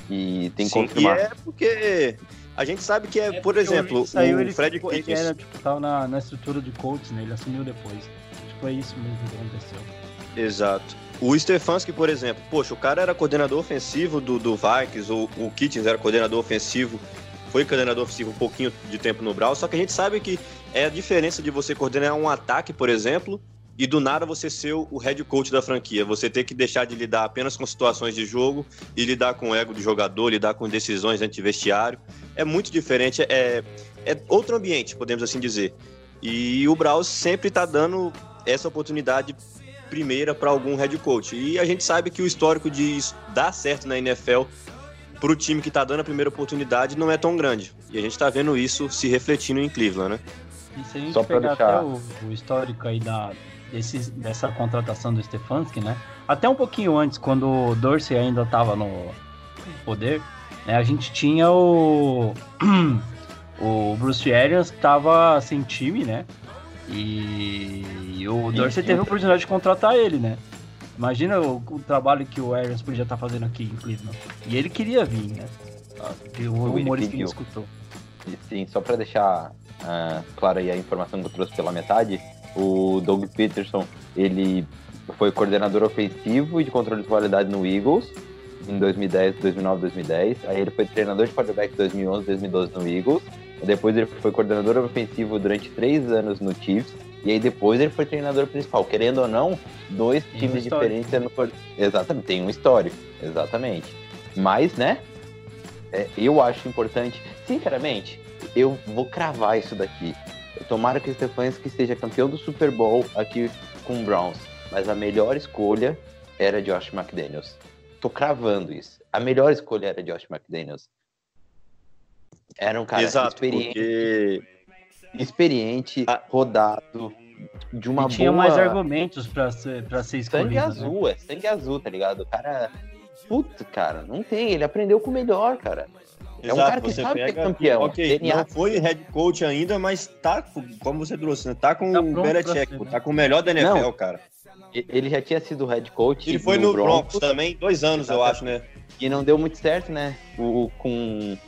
E tem que
Sim, e
confirmar.
é porque A gente sabe que é,
É
por exemplo,
Reed saiu,
o
ele
Fred
ficou- ele
Kitchens.
era, tipo, tava na, na estrutura de Colts, né? Ele assumiu depois. Acho que foi isso mesmo que aconteceu.
Exato. O Stefanski, por exemplo, poxa, o cara era coordenador ofensivo do, do Vikings, o, o Kitchens era coordenador ofensivo, foi coordenador ofensivo um pouquinho de tempo no Browns, só que a gente sabe que é a diferença de você coordenar um ataque, por exemplo, e do nada você ser o head coach da franquia. Você ter que deixar de lidar apenas com situações de jogo e lidar com o ego do jogador, lidar com decisões dentro de vestiário. É muito diferente, é, é outro ambiente, podemos assim dizer. E o Browns sempre está dando essa oportunidade primeira para algum head coach. E a gente sabe que o histórico de isso dar certo na NFL para o time que está dando a primeira oportunidade não é tão grande. E a gente está vendo isso se refletindo em Cleveland, né?
E se a gente
Só
pegar
deixar-
até o, o histórico aí da, desse, dessa contratação do Stefanski, né? Até um pouquinho antes, quando o Dorsey ainda estava no poder, né? A gente tinha o, [CLEARS THROAT] o Bruce Arians que estava sem time, né? E o Dorsey teve a oportunidade de contratar ele, né? Imagina o, o trabalho que o Arians podia estar fazendo aqui em Cleveland. E ele queria vir, né? E o
pediu.
escutou.
E, Sim, só para deixar ah, claro aí a informação que eu trouxe pela metade, o Doug Peterson, ele foi coordenador ofensivo e de controle de qualidade no Eagles em 2010, 2009, 2010. Aí ele foi treinador de quarterback em 2011, 2012 no Eagles. Depois ele foi coordenador ofensivo durante três anos no Chiefs. E aí depois ele foi treinador principal. Querendo ou não, dois
Tem um
times
histórico.
diferentes coor- Exatamente, tem um histórico. Exatamente. Mas, né, é, eu acho importante, sinceramente, eu vou cravar isso daqui. Tomara que o Stefanski seja campeão do Super Bowl aqui com o Browns. Mas a melhor escolha era Josh McDaniels. Tô cravando isso. A melhor escolha era Josh McDaniels. Era um cara
Exato,
experiente,
porque
experiente
Ah.
rodado, de uma
e tinha
boa...
mais argumentos pra ser, pra ser escolhido.
Sangue
né?
azul, é sangue azul, tá ligado? O cara... Puta, cara, não tem. Ele aprendeu com o melhor, cara. É um cara que sabe que é campeão.
Ok,
DNA.
não foi head coach ainda, mas tá, com- como você trouxe, né? Tá com
Tá
o Belichick,
né?
tá com o melhor da NFL,
Não.
cara.
Ele já tinha sido head coach
Ele foi no
Broncos,
Broncos também, dois anos, eu acho, né?
e não deu muito certo, né? O- com,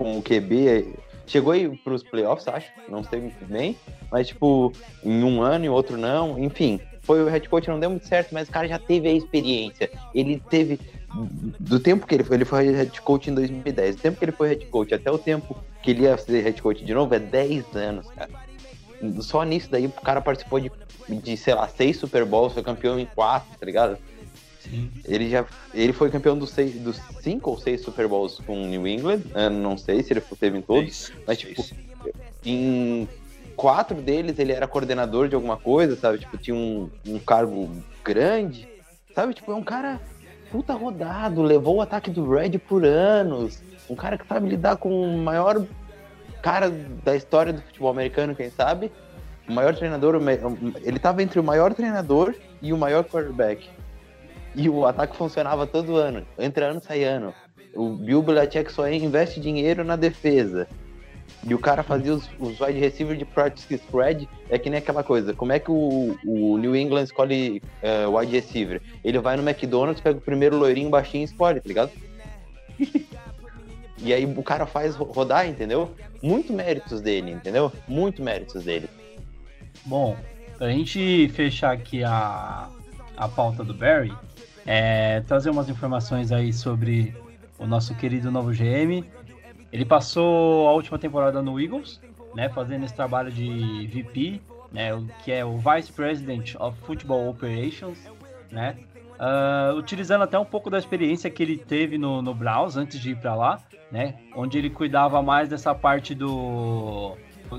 com o QB. Chegou aí pros playoffs, acho. Não sei muito bem. Mas, tipo, em um ano e outro não. Enfim, foi o head coach, não deu muito certo, mas o cara já teve a experiência. Ele teve. Do tempo que ele foi, ele foi head coach em 2010. Do tempo que ele foi head coach até o tempo que ele ia ser head coach de novo é 10 anos, cara. Só nisso daí o cara participou de, de sei lá, seis Super Bowls, foi campeão em quatro, tá ligado?
Sim.
Ele já ele foi campeão dos, seis, dos cinco ou seis Super Bowls com o New England. Eu não sei se ele teve em todos.
Seis,
mas,
seis.
tipo, Em quatro deles ele era coordenador de alguma coisa, sabe? Tipo, tinha um, um cargo grande. Sabe? Tipo, é um cara puta rodado, levou o ataque do Red por anos. Um cara que sabe lidar com o maior cara da história do futebol americano, quem sabe? O maior treinador, ele tava entre o maior treinador e o maior quarterback. E o ataque funcionava todo ano, entre ano sai ano. O Bill Belichick só investe dinheiro na defesa. E o cara fazia os, os wide receiver de practice spread, é que nem aquela coisa. Como é que o, o New England escolhe eh, wide receiver? Ele vai no McDonald's, pega o primeiro loirinho baixinho e escolhe, tá ligado? e aí o cara faz ro- rodar, entendeu? Muito méritos dele, entendeu? Muito méritos dele.
Bom, pra gente fechar aqui a, a pauta do Barry, é, trazer umas informações aí sobre o nosso querido novo GM. Ele passou a última temporada no Eagles, né, fazendo esse trabalho de VP, né, que é o Vice President of Football Operations, né, ah, utilizando até um pouco da experiência que ele teve no, no Browns antes de ir para lá, né, onde ele cuidava mais dessa parte do,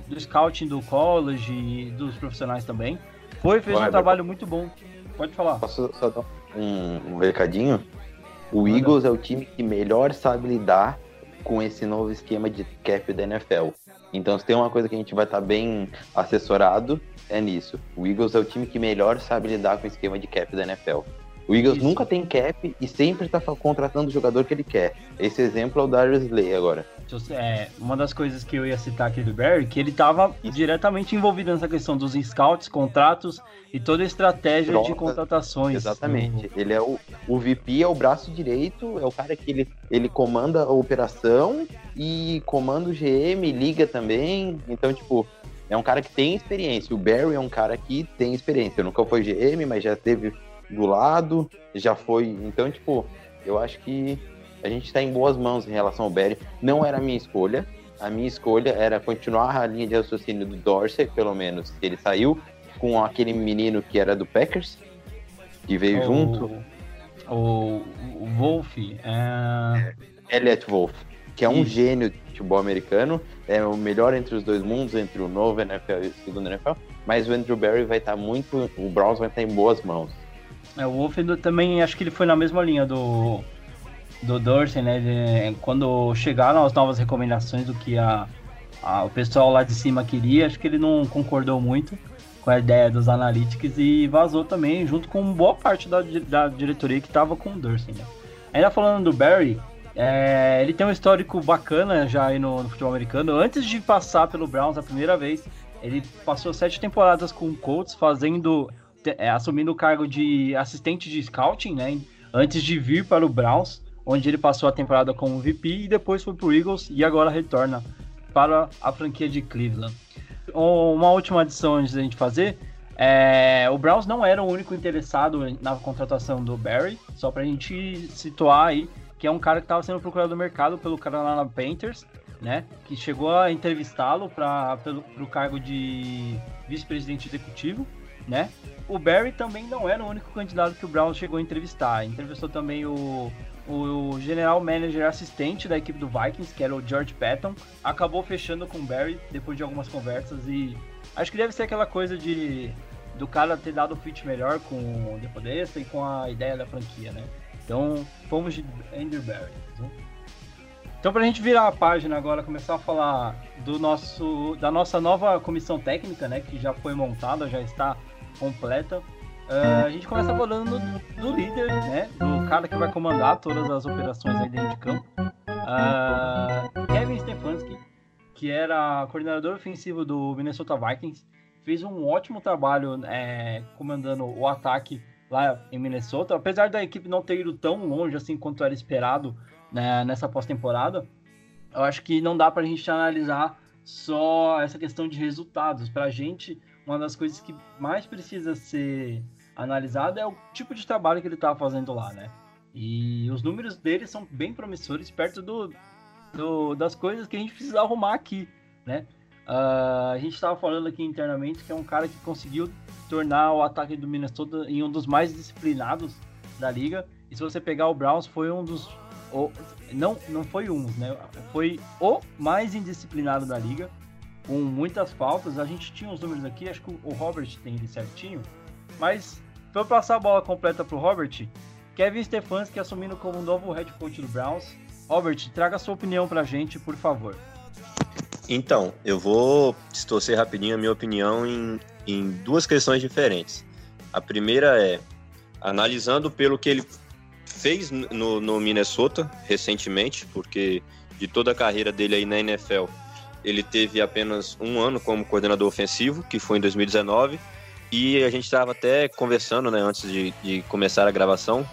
do scouting do college e dos profissionais também. Foi, fez um trabalho muito bom. Pode falar.
Posso só dar um, um recadinho? O. Eagles é o time que melhor sabe lidar com esse novo esquema de cap da NFL. Então, se tem uma coisa que a gente vai estar bem assessorado, é nisso. O Eagles é o time que melhor sabe lidar com o esquema de cap da NFL. O Eagles
Isso.
nunca tem cap e sempre tá fa- contratando o jogador que ele quer. Esse exemplo é o Darius Slay agora.
É, uma das coisas que eu ia citar aqui do Barry, que ele estava diretamente envolvido nessa questão dos scouts, contratos e toda a estratégia de
Trocas,
contratações.
Exatamente. Ele é o, o VP, é o braço direito, é o cara que ele, ele comanda a operação e comanda o GM, liga também. Então, tipo, é um cara que tem experiência. O Barry é um cara que tem experiência. Nunca foi GM, mas já esteve do lado, já foi. Então, tipo, eu acho que a gente tá em boas mãos em relação ao Barry. Não era a minha escolha. A minha escolha era continuar a linha de raciocínio do Dorsey, pelo menos, que ele saiu, com aquele menino que era do Packers, que veio
O-
junto,
O, o Wolf, é,
Elliot Wolf, que é um
Isso.
gênio de futebol americano, é o melhor entre os dois mundos, entre o novo NFL e o segundo NFL, mas o Andrew Barry vai estar muito, o Browns vai estar em boas mãos.
É, o Wolf também acho que ele foi na mesma linha do, do Dorsey, né? de- quando chegaram as novas recomendações do que a, a- o pessoal lá de cima queria, acho que ele não concordou muito com a ideia dos analytics e vazou também, junto com boa parte da, da diretoria que estava com o Dorsey, né? Ainda falando do Barry, é, ele tem um histórico bacana já aí no, no futebol americano. Antes de passar pelo Browns a primeira vez, ele passou sete temporadas com o Colts, fazendo, é, assumindo o cargo de assistente de scouting, né? Antes de vir para o Browns, onde ele passou a temporada como VP e depois foi para o Eagles e agora retorna para a franquia de Cleveland. Um- Uma última adição antes da gente fazer. é, o Browns não era o único interessado na contratação do Barry, só pra gente situar aí, que é um cara que estava sendo procurado no mercado pelo Carolina Panthers, né? Que chegou a entrevistá-lo para o cargo de vice-presidente executivo, né? O Barry também não era o único candidato que o Browns chegou a entrevistar. Entrevistou também o, o general manager assistente da equipe do Vikings, que era o George Patton. Acabou fechando com o Barry depois de algumas conversas e acho que deve ser aquela coisa de do cara ter dado o fit melhor com o The Podesta e com a ideia da franquia, né? Então, fomos de Andrew Barry. né? Então, pra gente virar a página agora, começar a falar do nosso, da nossa nova comissão técnica, né? Que já foi montada, já está completa. Ah, a gente começa falando do, do líder, né? Do cara que vai comandar todas as operações aí dentro de campo. Ah, Kevin Stefanski, que era coordenador ofensivo do Minnesota Vikings, fez um ótimo trabalho é, comandando o ataque lá em Minnesota. Apesar da equipe não ter ido tão longe assim quanto era esperado né, nessa pós-temporada, eu acho que não dá pra gente analisar só essa questão de resultados. Pra gente, uma das coisas que mais precisa ser analisada é o tipo de trabalho que ele tá fazendo lá, né? E os números dele são bem promissores perto do, do- das coisas que a gente precisa arrumar aqui, né? Ah, a gente estava falando aqui internamente que é um cara que conseguiu tornar o ataque do Minnesota em um dos mais disciplinados da liga. E se você pegar o Browns, foi um dos. o- não, não foi um, né? Foi o mais indisciplinado da liga, com muitas faltas. A gente tinha os números aqui, acho que o Robert tem ele certinho. Mas, para passar a bola completa pro Robert, Kevin Stefanski assumindo como novo head coach do Browns. Robert, traga a sua opinião pra gente, por favor.
Então, eu vou distorcer rapidinho a minha opinião em, em duas questões diferentes. A primeira é, analisando pelo que ele fez no, no Minnesota recentemente, porque de toda a carreira dele aí na NFL, ele teve apenas um ano como coordenador ofensivo, que foi em 2019, e a gente estava até conversando, né, antes de, de começar a gravação,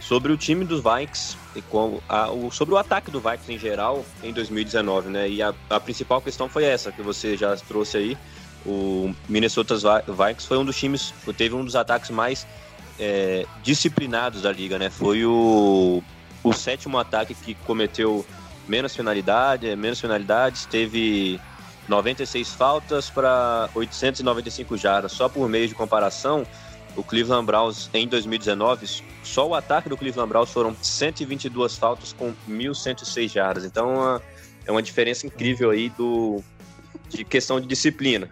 sobre o time dos Vikings e com a, o, sobre o ataque do Vikings em geral em 2019, né? E a, a principal questão foi essa que você já trouxe aí. O Minnesota Vikings foi um dos times, teve um dos ataques mais é, disciplinados da liga, né? Foi o, o sétimo ataque que cometeu menos penalidade, menos penalidades, teve 96 faltas para 895 jardas. Só por meio de comparação, o Cleveland Browns em 2019, só o ataque do Cleveland Browns foram 122 faltas com 1.106 jardas. Então é uma, é uma diferença incrível aí do, de questão de disciplina.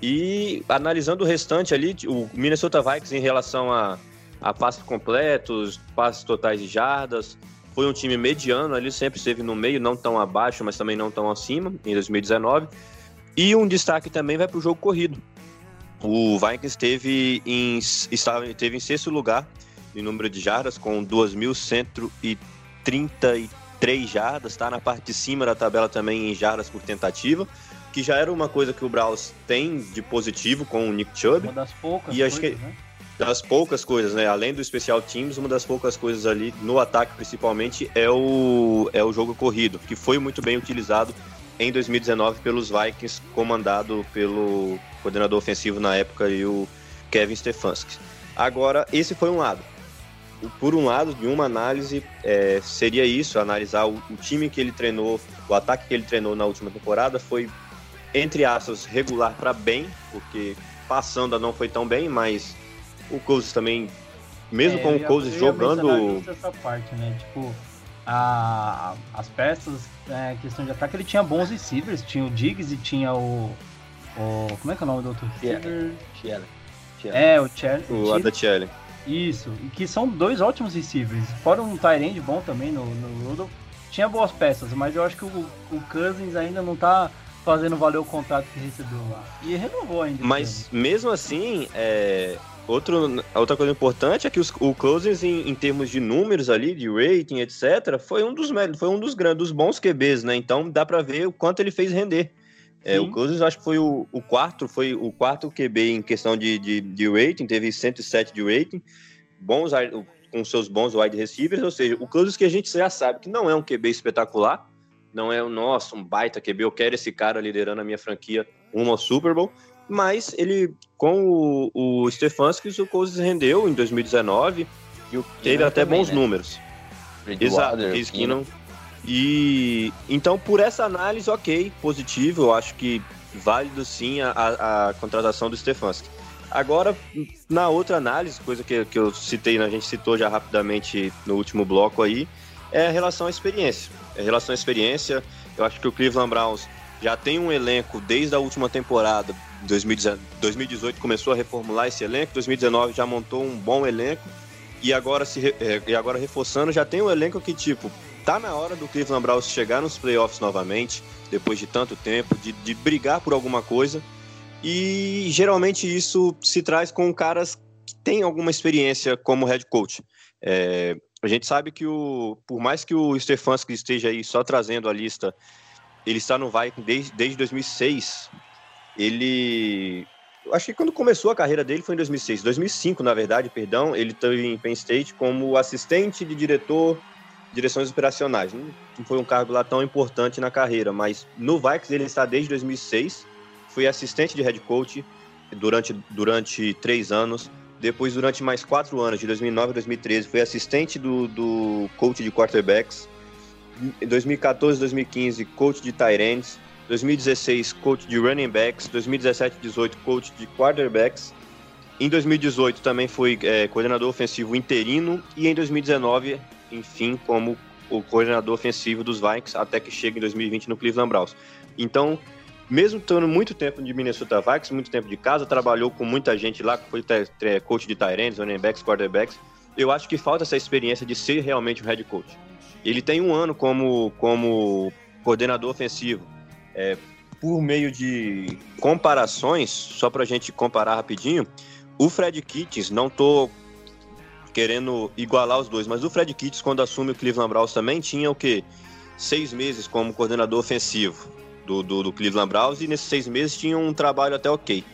E analisando o restante ali, o Minnesota Vikings em relação a, a passes completos, passes totais de jardas, foi um time mediano ali, sempre esteve no meio, não tão abaixo, mas também não tão acima em 2019. E um destaque também vai para o jogo corrido. O Vikings teve em, estava, teve em sexto lugar em número de jardas, com 2.133 jardas, tá na parte de cima da tabela também em jardas por tentativa, que já era uma coisa que o Browns tem de positivo com o Nick Chubb.
Uma das poucas
E acho
coisas,
que-
né?
Das poucas coisas, né? Além do especial teams, uma das poucas coisas ali no ataque, principalmente, é o, é o jogo corrido, que foi muito bem utilizado em 2019 pelos Vikings, comandado pelo coordenador ofensivo na época e o Kevin Stefanski. Agora, esse foi um lado. Por um lado, de uma análise, é, seria isso, analisar o, o time que ele treinou, o ataque que ele treinou na última temporada foi, entre aspas, regular para bem, porque passando não foi tão bem, mas o Cousins também, mesmo
É,
com o Cousins jogando.
essa parte, né? Tipo, a, as peças, é, questão de ataque, ele tinha bons receivers, tinha o Diggs e tinha o. o como é que é o nome do outro receiver?
Tiela. Tiela.
É, o Cher.
O Adatiele.
Isso, e que são dois ótimos receivers. Fora um Tyrande bom também no, no Rudolph. Tinha boas peças, mas eu acho que o, o Cousins ainda não tá fazendo valer o contrato que recebeu lá. E renovou ainda.
Mas mesmo assim, é, outro, outra coisa importante é que os, o Cousins, em, em termos de números ali, de rating, etc., foi um dos foi um dos grandes, dos bons QBs, né? Então dá pra ver o quanto ele fez render. É, o Cousins acho que foi o, o quarto, foi o quarto QB em questão de, de, de rating, teve 107 de rating, bons com seus bons wide receivers, ou seja, o Cousins que a gente já sabe que não é um QB espetacular, não é o nosso, um baita QB, eu quero esse cara liderando a minha franquia rumo ao Super Bowl, mas ele, com o, o Stefanski, o Cousins rendeu em 2019,
E
teve
Keenan
até
também,
bons
né?
números. Exato, Case
Keenan.
Keenum. E então, por essa análise, ok, positivo, eu acho que válido sim a, a, a contratação do Stefanski. Agora, na outra análise, coisa que, que eu citei, né, a gente citou já rapidamente no último bloco aí, é a relação à experiência. É a relação à experiência, eu acho que o Cleveland Browns já tem um elenco desde a última temporada, 2019 2018 começou a reformular esse elenco, 2019 já montou um bom elenco, e agora, se, é, e agora reforçando, já tem um elenco que, tipo, tá na hora do Cleveland Browns chegar nos playoffs novamente, depois de tanto tempo, de, de brigar por alguma coisa. E geralmente isso se traz com caras que têm alguma experiência como head coach. É, a gente sabe que o, por mais que o Stefanski esteja aí só trazendo a lista, ele está no Vikings desde, desde 2006. Ele eu acho que quando começou a carreira dele foi em 2006, 2005 na verdade, perdão, ele esteve em Penn State como assistente de diretor direções operacionais. Não foi um cargo lá tão importante na carreira, mas no Vikings ele está desde 2006, foi assistente de head coach durante, durante três anos, depois durante mais quatro anos, de 2009 a 2013, foi assistente do, do coach de quarterbacks, em 2014 2015, coach de tight ends, 2016, coach de running backs, 2017 18, coach de quarterbacks, em 2018 também foi é, coordenador ofensivo interino e em 2019, enfim, como o coordenador ofensivo dos Vikings até que chega em 2020 no Cleveland Browns. Então, mesmo tendo muito tempo de Minnesota Vikings, muito tempo de casa, trabalhou com muita gente lá, foi coach de ends, running backs, quarterbacks. Eu acho que falta essa experiência de ser realmente um head coach. Ele tem um ano como, como coordenador ofensivo. É, por meio de comparações, só para a gente comparar rapidinho, o Fred Kitchens, não tô querendo igualar os dois, mas o Fred Kitchens, quando assume o Cleveland Browns também, tinha o quê? Seis meses como coordenador ofensivo do, do, do Cleveland Browns e nesses seis meses tinha um trabalho até ok.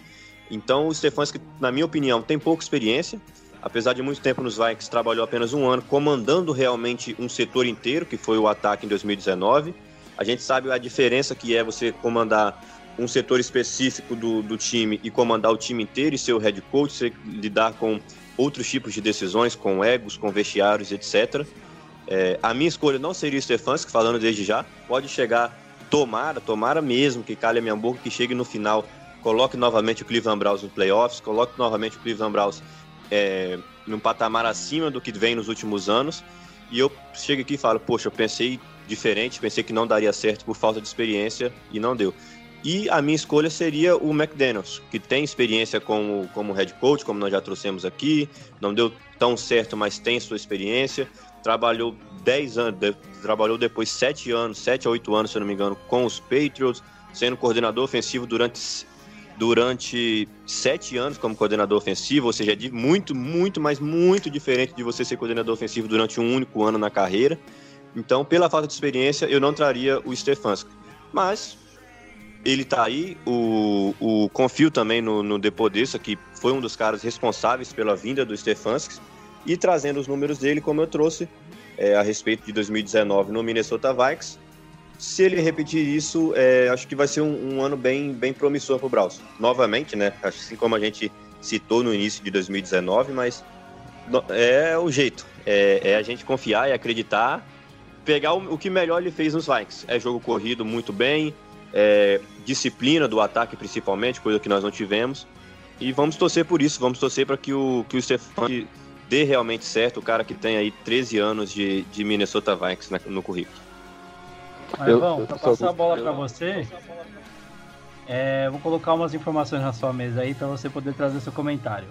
Então o Stefanski, na minha opinião, tem pouca experiência, apesar de muito tempo nos Vikings, trabalhou apenas um ano comandando realmente um setor inteiro, que foi o ataque em 2019. A gente sabe a diferença que é você comandar um setor específico do, do time e comandar o time inteiro e ser o head coach, lidar com outros tipos de decisões, com egos, com vestiários, etc. É, a minha escolha não seria o Stefanski, falando desde já. Pode chegar, tomara, tomara mesmo que calhe a minha boca, que chegue no final, coloque novamente o Cleveland Browns no playoffs, coloque novamente o Cleveland Browns é, num patamar acima do que vem nos últimos anos. E eu chego aqui e falo, poxa, eu pensei diferente, pensei que não daria certo por falta de experiência e não deu. E a minha escolha seria o McDaniels, que tem experiência como, como head coach, como nós já trouxemos aqui, não deu tão certo, mas tem sua experiência. Trabalhou 10 anos, de- trabalhou depois 7 anos, 7 a 8 anos, se eu não me engano, com os Patriots, sendo coordenador ofensivo durante durante sete anos como coordenador ofensivo, ou seja, é muito, muito, mas muito diferente de você ser coordenador ofensivo durante um único ano na carreira. Então, pela falta de experiência, eu não traria o Stefanski. Mas ele tá aí, o, o confio também no, no Depodessa, que foi um dos caras responsáveis pela vinda do Stefanski, e trazendo os números dele, como eu trouxe, é, a respeito de 2019 no Minnesota Vikings. Se ele repetir isso, é, acho que vai ser um, um ano bem, bem promissor para o Braus. Novamente, né? Assim como a gente citou no início de 2019, mas é o jeito. É, é a gente confiar e acreditar, pegar o, o, que melhor ele fez nos Vikings. É jogo corrido muito bem, é, disciplina do ataque principalmente, coisa que nós não tivemos. E vamos torcer por isso, vamos torcer para que o, que o Stefan dê realmente certo, o cara que tem aí 13 anos de, de Minnesota Vikings no currículo.
Marvão, para passar a bola para você, é, vou colocar umas informações na sua mesa aí para você poder trazer seu comentário.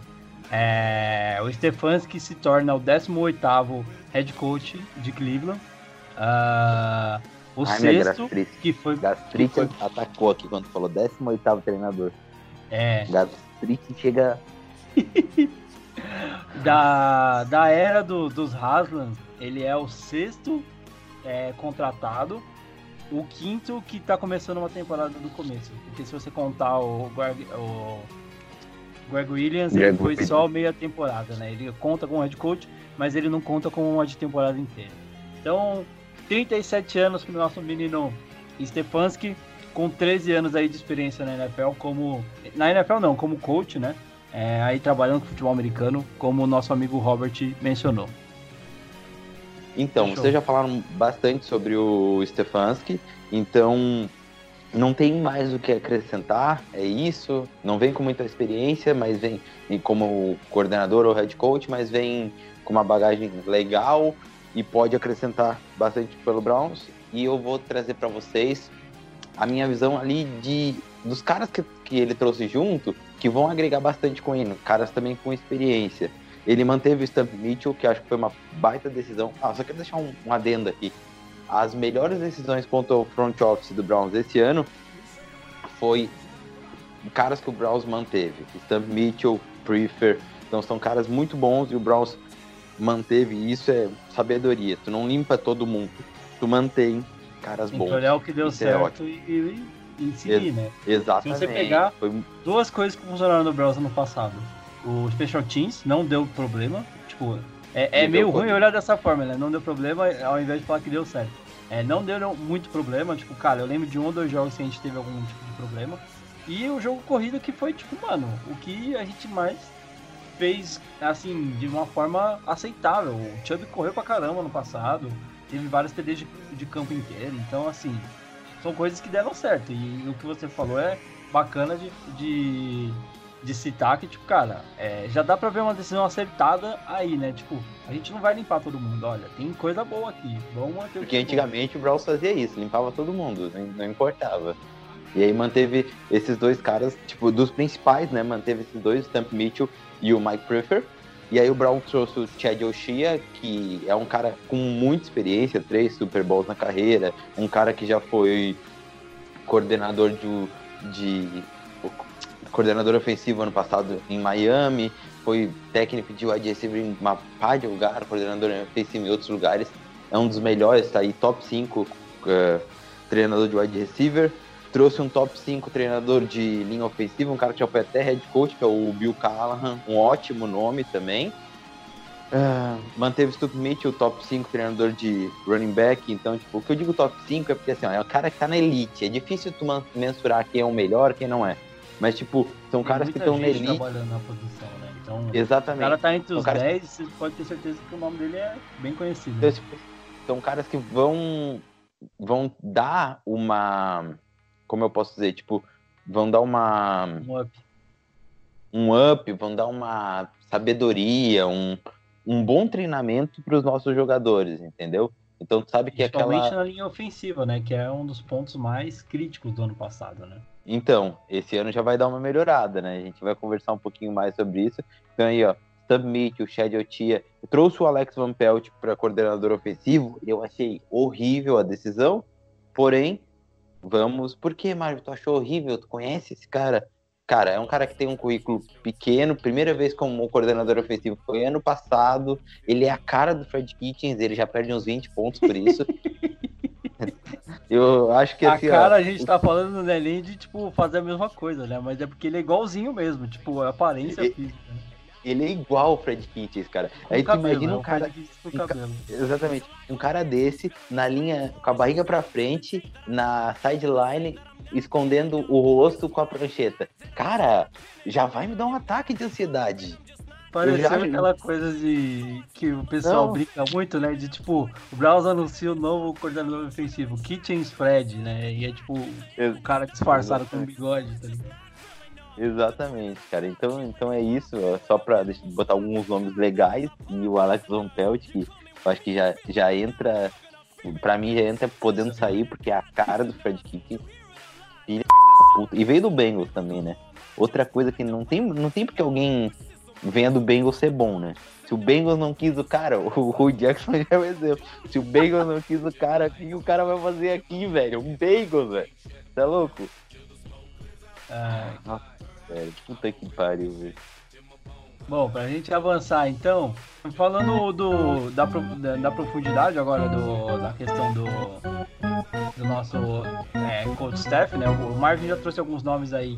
É, o Stefanski se torna o 18º head coach de Cleveland. Uh, o Ai, sexto, que foi...
Gastrite
foi...
atacou aqui quando falou 18º treinador.
É.
Gastrite chega... [LAUGHS]
da, da era do, dos Haslam, ele é o sexto é, contratado o quinto que tá começando uma temporada do começo. Porque se você contar o Greg, o Greg Williams, Greg ele foi Williams. só meia temporada, né? Ele conta com o head coach, mas ele não conta com uma de temporada inteira. Então, 37 anos pro nosso menino Stefanski, com 13 anos aí de experiência na NFL como. Na NFL não, como coach, né? É, aí trabalhando com futebol americano, como o nosso amigo Robert mencionou.
Então, vocês já falaram bastante sobre o Stefanski, então não tem mais o que acrescentar, é isso. Não vem com muita experiência, mas vem como coordenador ou head coach, mas vem com uma bagagem legal e pode acrescentar bastante pelo Browns. E eu vou trazer para vocês a minha visão ali de dos caras que, que ele trouxe junto, que vão agregar bastante com ele, caras também com experiência. Ele manteve o Stamp Mitchell, que acho que foi uma baita decisão. Ah, só quero deixar um, um adendo aqui. As melhores decisões quanto ao front office do Browns esse ano foi caras que o Browns manteve. Stamp Mitchell, Prefer. Então são caras muito bons e o Browns manteve. Isso é sabedoria. Tu não limpa todo mundo. Tu mantém caras
Tem
bons.
Que olhar o que deu isso é certo é e, e, seguir, Ex né?
Exatamente.
Se você pegar foi... duas coisas que funcionaram no Browns no passado o Special Teams não deu problema. Tipo, é, é meio ruim olhar dessa forma, né? Não deu problema ao invés de falar que deu certo. É, não deu muito problema, tipo, cara, eu lembro de um ou dois jogos que a gente teve algum tipo de problema. E o jogo corrido que foi, tipo, mano, o que a gente mais fez, assim, de uma forma aceitável. O Chubb correu pra caramba no passado, teve vários TDs de, de campo inteiro, então, assim, são coisas que deram certo. E o que você falou é bacana de, de de citar que, tipo, cara, é, já dá pra ver uma decisão acertada aí, né? Tipo, a gente não vai limpar todo mundo, olha, tem coisa boa aqui, vamos manter
Porque antigamente bom. o Brawl fazia isso, limpava todo mundo, não, não, importava. E aí manteve esses dois caras, tipo, dos principais, né? Manteve esses dois, o Stamp Mitchell e o Mike Prefer. E aí o Brown trouxe o Chad Oshia, que é um cara com muita experiência, três Super Bowls na carreira, um cara que já foi coordenador de, de coordenador ofensivo ano passado em Miami, foi técnico de wide receiver em uma pá de lugar, coordenador ofensivo em outros lugares. É um dos melhores, tá aí top 5 uh, eh, treinador de wide receiver. Trouxe um top 5 treinador de linha ofensiva, um cara que já foi até head coach, que é o Bill Callahan, um ótimo nome também. Uh, manteve o Stup Mitchell, top 5 treinador de running back. Então, tipo, o que eu digo top 5 é porque assim, ó, é o cara que tá na elite. É difícil tu mensurar quem é o melhor, quem não é. Mas, tipo, são Tem caras que estão na elite.
trabalhando na posição, né? Então,
Exatamente.
O cara tá entre os são 10, caras... você pode ter certeza que o nome dele é bem conhecido. Então,
tipo, são caras que vão, vão dar uma. Como eu posso dizer? Tipo, vão dar uma.
Um up.
Um up, vão dar uma sabedoria, um, um bom treinamento para os nossos jogadores, entendeu? Então, tu sabe que
Principalmente
aquela.
na linha ofensiva, né? Que é um dos pontos mais críticos do ano passado, né?
Então, esse ano já vai dar uma melhorada, né? A gente vai conversar um pouquinho mais sobre isso. Então aí, ó, Submit, o Chad Otia. Trouxe o Alex Van Pelt para coordenador ofensivo. Eu achei horrível a decisão. Porém, vamos. Por que, Mário? Tu achou horrível? Tu conhece esse cara? cara, é um cara que tem um currículo pequeno, primeira vez como coordenador ofensivo foi ano passado, ele é a cara do Fred Kitchens, ele já perde uns 20 pontos por isso. [LAUGHS] Eu acho que
a
assim, ó,
cara a gente tá falando né, nem de tipo fazer a mesma coisa, né? Mas é porque ele é igualzinho mesmo, tipo, a aparência
E-
física. né?
Ele é igual o Fred Kitchens, cara.
Com
Aí
o
tu
cabelo,
imagina
né?
um cara, um
cabelo.
Exatamente. Um cara desse, na linha, com a barriga pra frente, na sideline, escondendo o rosto com a prancheta. Cara, já vai me dar um ataque de ansiedade.
Pareceu
já-
aquela coisa de que o pessoal
Não.
brinca muito, né? De tipo, o Browns anuncia o novo coordenador ofensivo, Kitchens Fred, né? E é tipo o cara disfarçado com bigode, tá ligado?
Exatamente, cara. Então, então é isso, só deixa- botar alguns nomes legais. E o Alex Von Pelt, que eu acho que já, já entra, pra mim já entra podendo sair, porque é a cara do Fred Kitchens. Filho da puta. E veio do Bengals também, né? Outra coisa que não tem, não tem porque alguém venha do Bengals ser bom, né? Se o Bengals não quis o cara, [LAUGHS] o, o Jackson já é o exemplo. Se o Bengals não quis o cara, o que o cara vai fazer aqui, velho? Um Bengals, velho. Tá louco?
Ah,
Velho, puta que pariu, velho.
Bom, pra gente avançar então, falando do, da, da, da profundidade agora do, da questão do, do nosso é, coach staff, né? O Marvin já trouxe alguns nomes aí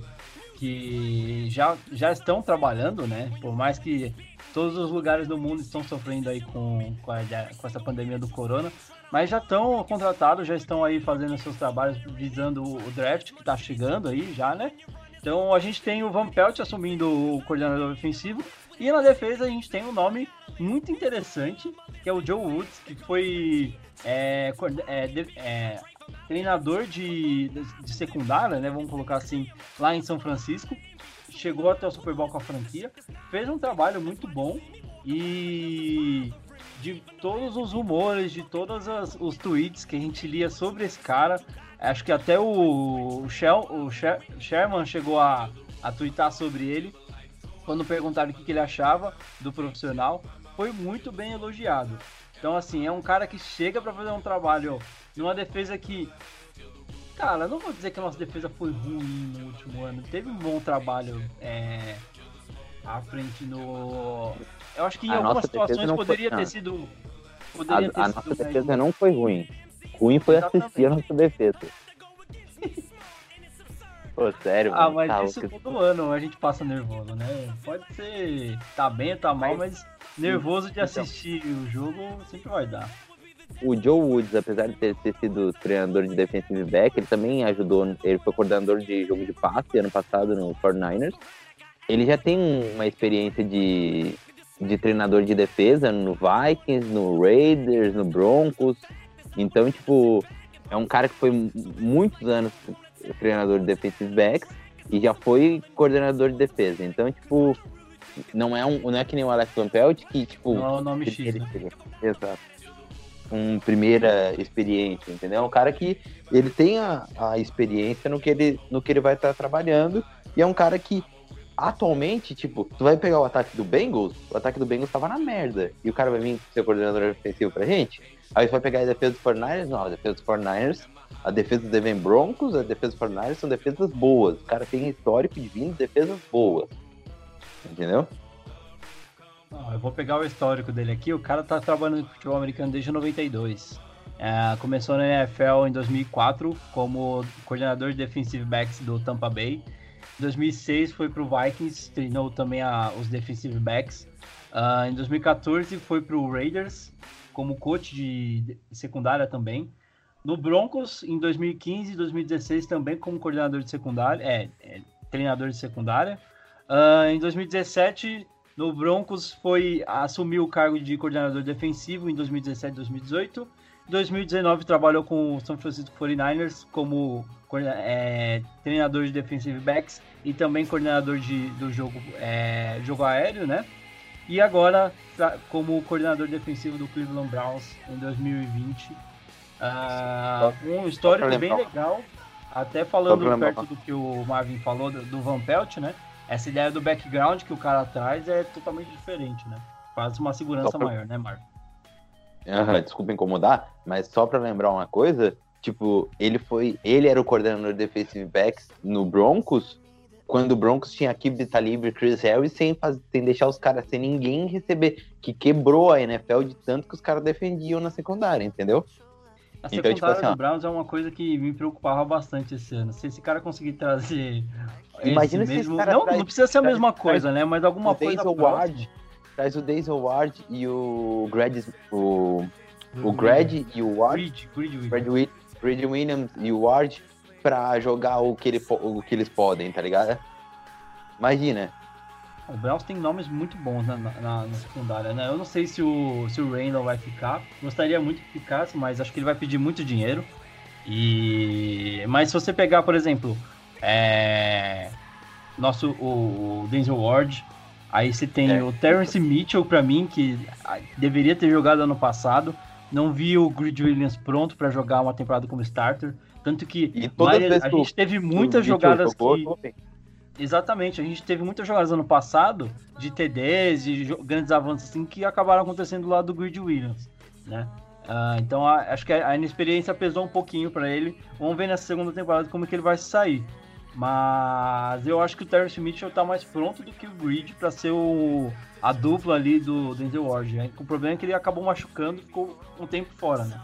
que já, já estão trabalhando, né? Por mais que todos os lugares do mundo estão sofrendo aí com, com, a- com essa pandemia do corona, mas já estão contratados, já estão aí fazendo seus trabalhos visando o draft que tá chegando aí já, né? Então a gente tem o Van Pelt assumindo o coordenador ofensivo e na defesa a gente tem um nome muito interessante que é o Joe Woods, que foi é, é, é, treinador de, de secundária, né? Vamos colocar assim, lá em São Francisco. Chegou até o Super Bowl com a franquia, fez um trabalho muito bom e de todos os rumores, de todos as- os tweets que a gente lia sobre esse cara, acho que até o, o, Shel, o Sher- Sherman chegou a, a twittar sobre ele. Quando perguntaram o que, que ele achava do profissional, foi muito bem elogiado. Então, assim, é um cara que chega para fazer um trabalho numa defesa que. Cara, não vou dizer que a nossa defesa foi ruim no último ano. Teve um bom trabalho é, à frente no. Eu acho que em
A
algumas situações
não foi-
poderia
não.
ter sido.
A,
Poderia ter
a
sido
nossa defesa não foi ruim. Ruim foi
Exatamente.
assistir a nossa defesa. [LAUGHS] Pô, sério,
Ah,
mano,
mas
tá
isso
louco.
todo ano a gente passa nervoso, né? Pode ser tá bem ou tá mal, mas nervoso de
Então.
assistir o jogo sempre vai dar.
O Joe Woods, apesar de ter, ter sido treinador de defensive back, ele também ajudou, ele foi coordenador de jogo de passe ano passado no 49ers. Ele já tem uma experiência de, de treinador de defesa no Vikings, no Raiders, no Broncos. Então, tipo, é um cara que foi mu- muitos anos treinador de defensive backs e já foi coordenador de defesa. Então, tipo, não é, um, não é que nem o Alex Van Pelt que, tipo,
Não é o nome X,
ele-
né?
Exato. Com primeira experiência, entendeu? É um cara que ele tem a, a experiência no que ele, no que ele vai estar trabalhando e é um cara que atualmente, tipo, tu vai pegar o ataque do Bengals, o ataque do Bengals tava na merda e o cara vai vir ser coordenador ofensivo pra gente. Aí tu vai pegar a defesa dos 49ers, não, a defesa dos 49ers, a defesa do Denver Broncos, a defesa dos 49ers são defesas boas. O cara tem histórico de vindo defesas boas. Entendeu?
Eu vou pegar o histórico dele aqui. O cara tá trabalhando com futebol americano desde 92. É, começou na NFL em 2004 como coordenador de defensive backs do Tampa Bay. Em 2006 foi pro Vikings, treinou também a- os defensive backs. Ah, em 2014 foi pro Raiders como coach de secundária também. No Broncos em 2015 e 2016 também como coordenador de secundária, é, é, treinador de secundária. Ah, em 2017 no Broncos foi assumiu o cargo de coordenador defensivo em 2017 e 2018. Em 2019 trabalhou com o São Francisco 49ers como é, treinador de defensive backs e também coordenador de, do jogo, é, jogo aéreo, né? E agora como coordenador defensivo do Cleveland Browns em 2020. Ah, um histórico bem legal, até falando perto do que o Marvin falou do, Van Pelt, né? Essa ideia do background que o cara traz é totalmente diferente, né? Faz uma segurança maior, né, Marvin?
Aham, desculpa incomodar, mas só pra lembrar uma coisa, tipo, ele foi, ele era o coordenador de defensive backs no Broncos quando o Broncos tinha aqui Vita Livre, Chris Harris, sem, faz, sem deixar os caras, sem ninguém receber, que quebrou a NFL de tanto que os caras defendiam na secundária, entendeu?
A
Então,
secundária
tipo assim,
do Browns é uma coisa que me preocupava bastante esse ano. Se esse cara conseguir trazer.
Imagina
esse
se esse
mesmo...
cara
Não,
traz-
não precisa ser a
traz-
mesma coisa, né? Mas alguma
o
coisa. Próxima.
Ward, traz o Denzel Ward e o Grad, o, o Grad e o Ward,
Grid, Grid,
Williams e o Ward pra jogar o que, ele, o que eles podem, tá ligado? Imagina.
O Browns tem nomes muito bons na, na, na- secundária, né? Eu não sei se o, se o Randall vai ficar. Gostaria muito que ficasse, mas acho que ele vai pedir muito dinheiro. E mas se você pegar, por exemplo, é, nosso o, o Denzel Ward, aí você tem
É.
o Terrence Mitchell pra mim que ah, deveria ter jogado ano passado. Não vi o Grid Williams pronto pra jogar uma temporada como starter, tanto que
vezes
a gente teve muitas jogadas
jogou,
que. Exatamente, a gente teve muitas jogadas ano passado de TDs, de grandes avanços assim que acabaram acontecendo lá do Grid Williams, né? Ah, então a- acho que a, a inexperiência pesou um pouquinho pra ele. Vamos ver nessa segunda temporada como que ele vai sair. Mas eu acho que o Terrence Mitchell tá mais pronto do que o Grid pra ser o, a dupla ali do Denzel Ward. O problema é que ele acabou machucando e ficou um tempo fora, né?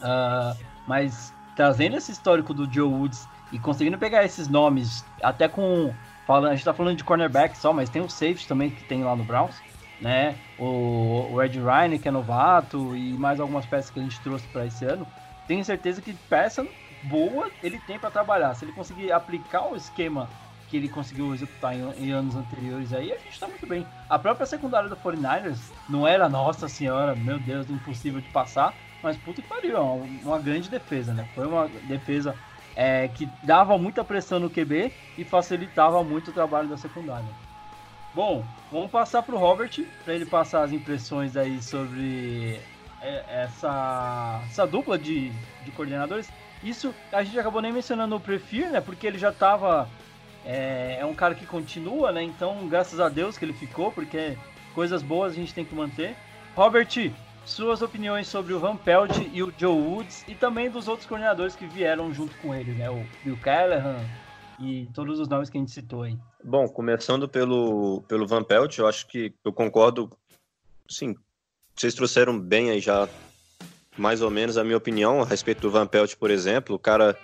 Ah, mas trazendo esse histórico do Joe Woods e conseguindo pegar esses nomes, até com. Falando, a gente tá falando de cornerback só, mas tem o safety também que tem lá no Browns, né? O, o Ed Ryan, que é novato, e mais algumas peças que a gente trouxe para esse ano. Tenho certeza que peça boa ele tem para trabalhar. Se ele conseguir aplicar o esquema que ele conseguiu executar em, em anos anteriores aí, a gente tá muito bem. A própria secundária do 49ers não era, nossa senhora, meu Deus, impossível de passar, mas puta que pariu, é uma, uma grande defesa, né? Foi uma defesa é, que dava muita pressão no QB e facilitava muito o trabalho da secundária. Bom, vamos passar para o Robert, para ele passar as impressões aí sobre é, essa, essa dupla de, de coordenadores. Isso a gente acabou nem mencionando o Prefir, né? Porque ele já estava. É, é um cara que continua, né? Então, graças a Deus que ele ficou, porque coisas boas a gente tem que manter. Robert, suas opiniões sobre o Van Pelt e o Joe Woods e também dos outros coordenadores que vieram junto com ele, né? O Bill Callahan e todos os nomes que a gente citou aí.
Bom, começando pelo, pelo Van Pelt, eu acho que eu concordo, sim, vocês trouxeram bem aí já mais ou menos a minha opinião a respeito do Van Pelt, por exemplo, o cara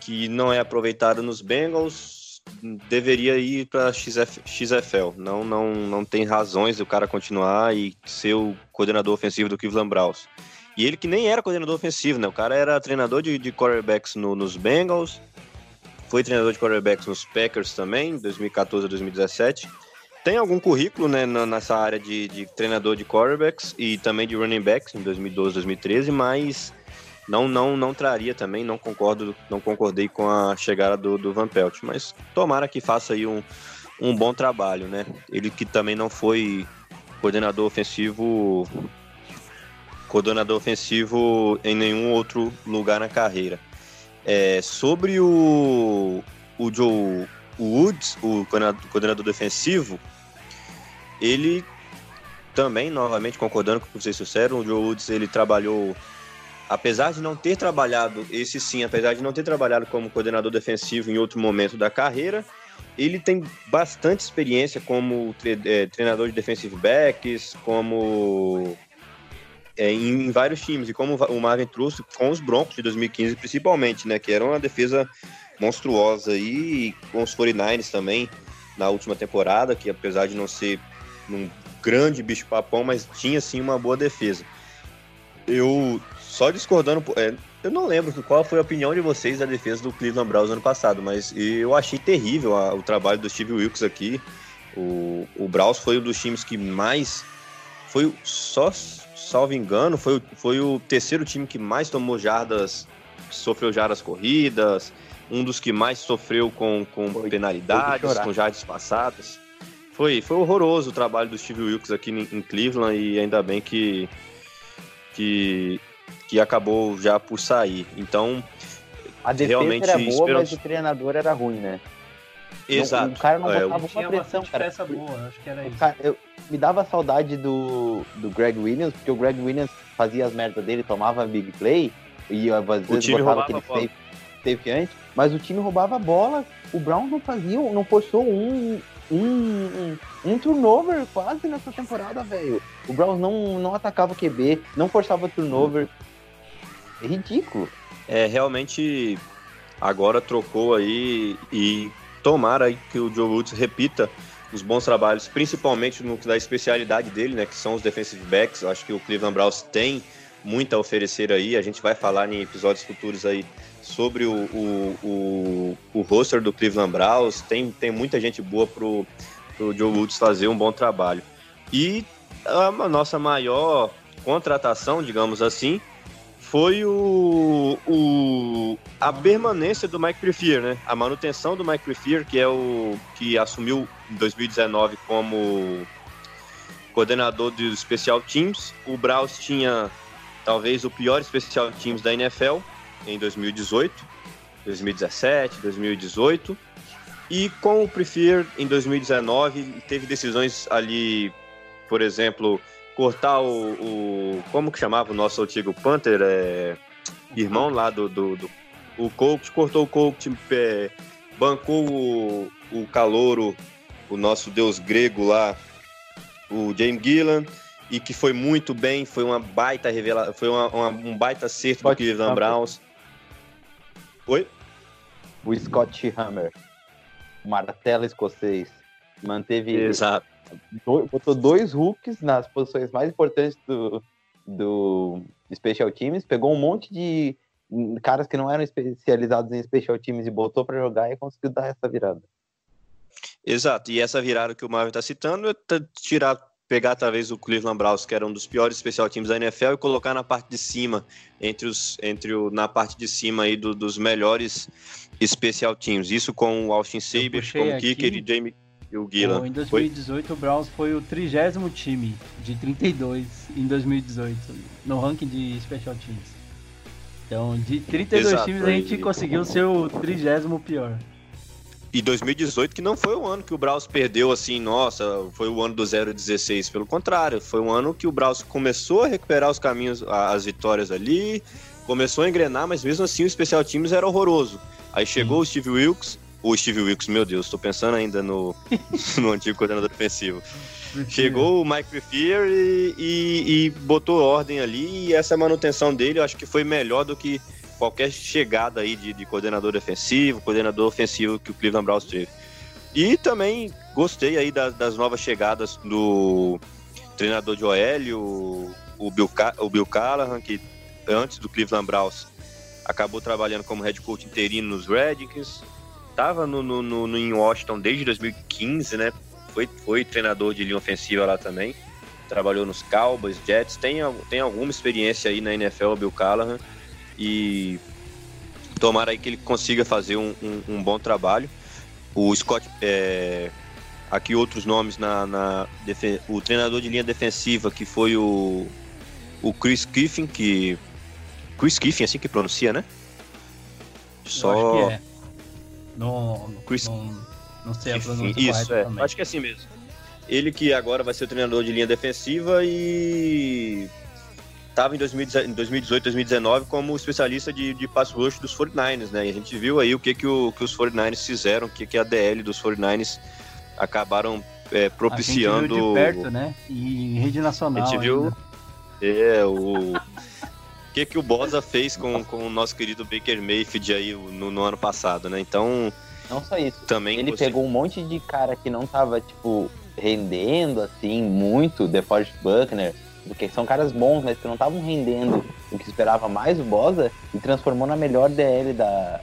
que não é aproveitado nos Bengals deveria ir para XF, XFL, não, não, não tem razões do cara continuar e ser o coordenador ofensivo do Cleveland Browns. E ele que nem era coordenador ofensivo, né? O cara era treinador de, de quarterbacks no, nos Bengals, foi treinador de quarterbacks nos Packers também, 2014 a 2017. Tem algum currículo né, nessa área de, de treinador de quarterbacks e também de running backs em 2012, 2013, mas não, não, não traria também, não concordo, não concordei com a chegada do, do Van Pelt, mas tomara que faça aí um, um bom trabalho, né? Ele que também não foi coordenador ofensivo coordenador ofensivo em nenhum outro lugar na carreira. É, sobre o, o Joe Woods, o coordenador, coordenador defensivo, ele também, novamente concordando com vocês disseram, o Joe Woods ele trabalhou, apesar de não ter trabalhado, esse sim, apesar de não ter trabalhado como coordenador defensivo em outro momento da carreira, ele tem bastante experiência como tre- eh, treinador de defensive backs, como é, em, em vários times, e como o Marvin trouxe com os Broncos de 2015 principalmente, né, que era uma defesa monstruosa e com os 49ers também na última temporada, que apesar de não ser um grande bicho papão, mas tinha sim uma boa defesa. Eu só discordando, é, eu não lembro qual foi a opinião de vocês da defesa do Cleveland Browns ano passado, mas eu achei terrível a- o trabalho do Steve Wilkes aqui. O, o Browns foi um dos times que mais foi só salvo engano, foi, o- foi o terceiro time que mais tomou jardas, sofreu jardas corridas, um dos que mais sofreu com, com
Foi-
penalidades, com jardas passadas. Foi, foi horroroso o trabalho do Steve Wilkes aqui em, Cleveland e ainda bem que, que, que acabou já por sair. Então,
A defesa
Realmente
era boa, mas o treinador era ruim, né? Não-
exato.
o cara não
É,
botava
Tinha
uma pressão, cara.
peça boa, acho que era
O
isso.
cara- eu- me dava saudade do, do Greg Williams, porque o Greg Williams fazia as merdas dele, tomava big play, e às vezes
time
botava aquele safe. teve antes, mas o time roubava a bola, o Browns não fazia, não forçou um, um, um, um turnover quase nessa temporada, velho. O Browns não, não atacava QB, não forçava turnover. É ridículo.
É, realmente agora trocou aí e tomara aí que o Joe Woods repita os bons trabalhos, principalmente no da especialidade dele, né, que são os defensive backs. Acho que o Cleveland Browns tem muito a oferecer aí. A gente vai falar em episódios futuros aí sobre o, o, o, o roster do Cleveland Browns. Tem, tem muita gente boa pro, pro Joe Woods fazer um bom trabalho. E a nossa maior contratação, digamos assim, foi o, o, a permanência do Mike Prefier, né? A manutenção do Mike Prefier, que é o que assumiu em 2019 como coordenador dos Special Teams. O Braus tinha talvez o pior Special Teams da NFL em 2018, 2017, 2018. E com o Prefier em 2019, teve decisões ali, por exemplo, cortar o, o, Como que chamava o nosso antigo Panther? É, irmão lá do. do, do o coach cortou o coach, é, bancou o, o calouro, o nosso deus grego lá, o James Gillan, e que foi muito bem, foi uma baita revelação, foi uma, uma, um baita acerto Scott do Cleveland Browns. Oi?
O Scott Hammer, martelo escocês, manteve
Exato
dois, botou dois hooks nas posições mais importantes do, do Special Teams, pegou um monte de caras que não eram especializados em Special Teams e botou para jogar e conseguiu dar essa virada.
Exato, e essa virada que o Marvin está citando é tirar, pegar talvez o Cleveland Browns, que era um dos piores Special Teams da NFL, e colocar na parte de cima, entre os, entre o, na parte de cima aí do, dos melhores Special Teams. Isso com o Austin Saber, como kicker e Jamie e o Guilherme.
em 2018 foi? o Browns foi o trigésimo time de 32 em 2018 no ranking de Special Teams. Então, de 32 Exato, times a gente conseguiu ser o trigésimo pior.
E 2018 que não foi o ano que o Browns perdeu assim, nossa, foi o ano do 0-16. Pelo contrário, foi um ano que o Browns começou a recuperar os caminhos, as vitórias ali, começou a engrenar, mas mesmo assim o Special Teams era horroroso. Aí chegou o Steve Wilkes, o Steve Wilkes, meu Deus, tô pensando ainda no, [LAUGHS] no antigo coordenador defensivo. Chegou o Mike Prefier e, e, e, botou ordem ali, e essa manutenção dele eu acho que foi melhor do que qualquer chegada aí de, de coordenador defensivo, coordenador ofensivo que o Cleveland Browns teve. E também gostei aí das, das novas chegadas do treinador de OL, o, o, Bill, o Bill Callahan, que antes do Cleveland Browns acabou trabalhando como head coach interino nos Redskins, estava no, no, no, em Washington desde 2015, né? Foi, foi treinador de linha ofensiva lá também. Trabalhou nos Cowboys, Jets. Tem, tem alguma experiência aí na NFL, Bill Callahan. E tomara aí que ele consiga fazer um, um, um bom trabalho. O Scott, é, aqui outros nomes na, na o treinador de linha defensiva que foi o, o Chris Kiffin, que Chris Kiffin, assim que pronuncia, né?
Só é. Não, Chris... não, não sei a pronúncia
Isso, é. Também. Acho que é assim mesmo. Ele que agora vai ser o treinador de linha defensiva e estava em 2018, 2019 como especialista de, de pass rush dos 49ers, né? E a gente viu aí o que, que, o, que os 49ers fizeram, o que, que a DL dos 49ers acabaram é, propiciando. A gente
viu de perto, né? E em rede nacional.
A gente viu é, o [LAUGHS] que, que o Bosa fez com, com o nosso querido Baker Mayfield aí no, no ano passado, né? Então.
Não só isso. Também ele você... pegou um monte de cara que não tava, tipo, rendendo assim muito, DeForest Buckner, porque são caras bons, mas que não estavam rendendo o que esperava mais o Bosa e transformou na melhor DL da,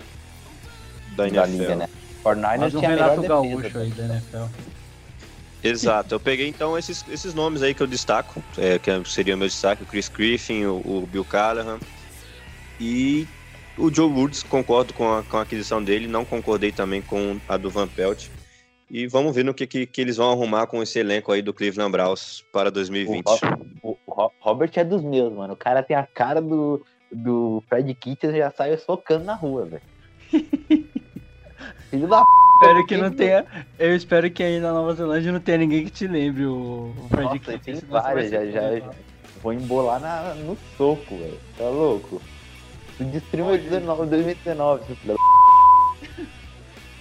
da, da liga,
né? 49ers tinha a melhor defesa. Gaúcho aí da NFL.
Exato, eu peguei então esses, esses nomes aí que eu destaco, é, que seria o meu destaque, o Chris Griffin, o, o, Bill Callahan e o Joe Woods, concordo com a, com a aquisição dele, não concordei também com a do Van Pelt. E vamos ver no que, que, que, eles vão arrumar com esse elenco aí do Cleveland Browns para 2020.
O, o, o Robert é dos meus, mano. O cara tem a cara do, do Fred Kitchens e já sai socando na rua, velho.
Filho da p espero que não tenha. Eu espero que aí na Nova Zelândia não tenha ninguém que te lembre o, o
Fred Nossa, tem várias, já, já, já, Vou embolar na, no soco, velho. Tá louco? Tu destruiu meu 19, 2019, seu filho da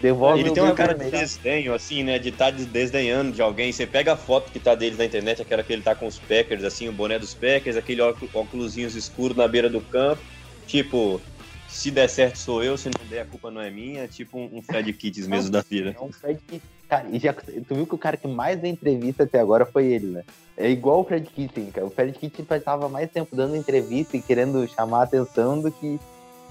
Devolve
Ele tem uma cara de
vermelho.
desdenho, assim, né? De estar desdenhando de alguém. Você pega a foto que tá dele na internet, aquela que ele tá com os Packers, assim, o boné dos Packers, aquele óculos escuros na beira do campo. Tipo, se der certo sou eu, se não der a culpa não é minha. Tipo um um Fred Kitts mesmo da vida.
É um Fred Kiss. Cara, e já, tu viu que o cara que mais deu entrevista até agora foi ele, né? É igual o Fred Kitchen, cara. O Fred Kitchen passava mais tempo dando entrevista e querendo chamar a atenção do que.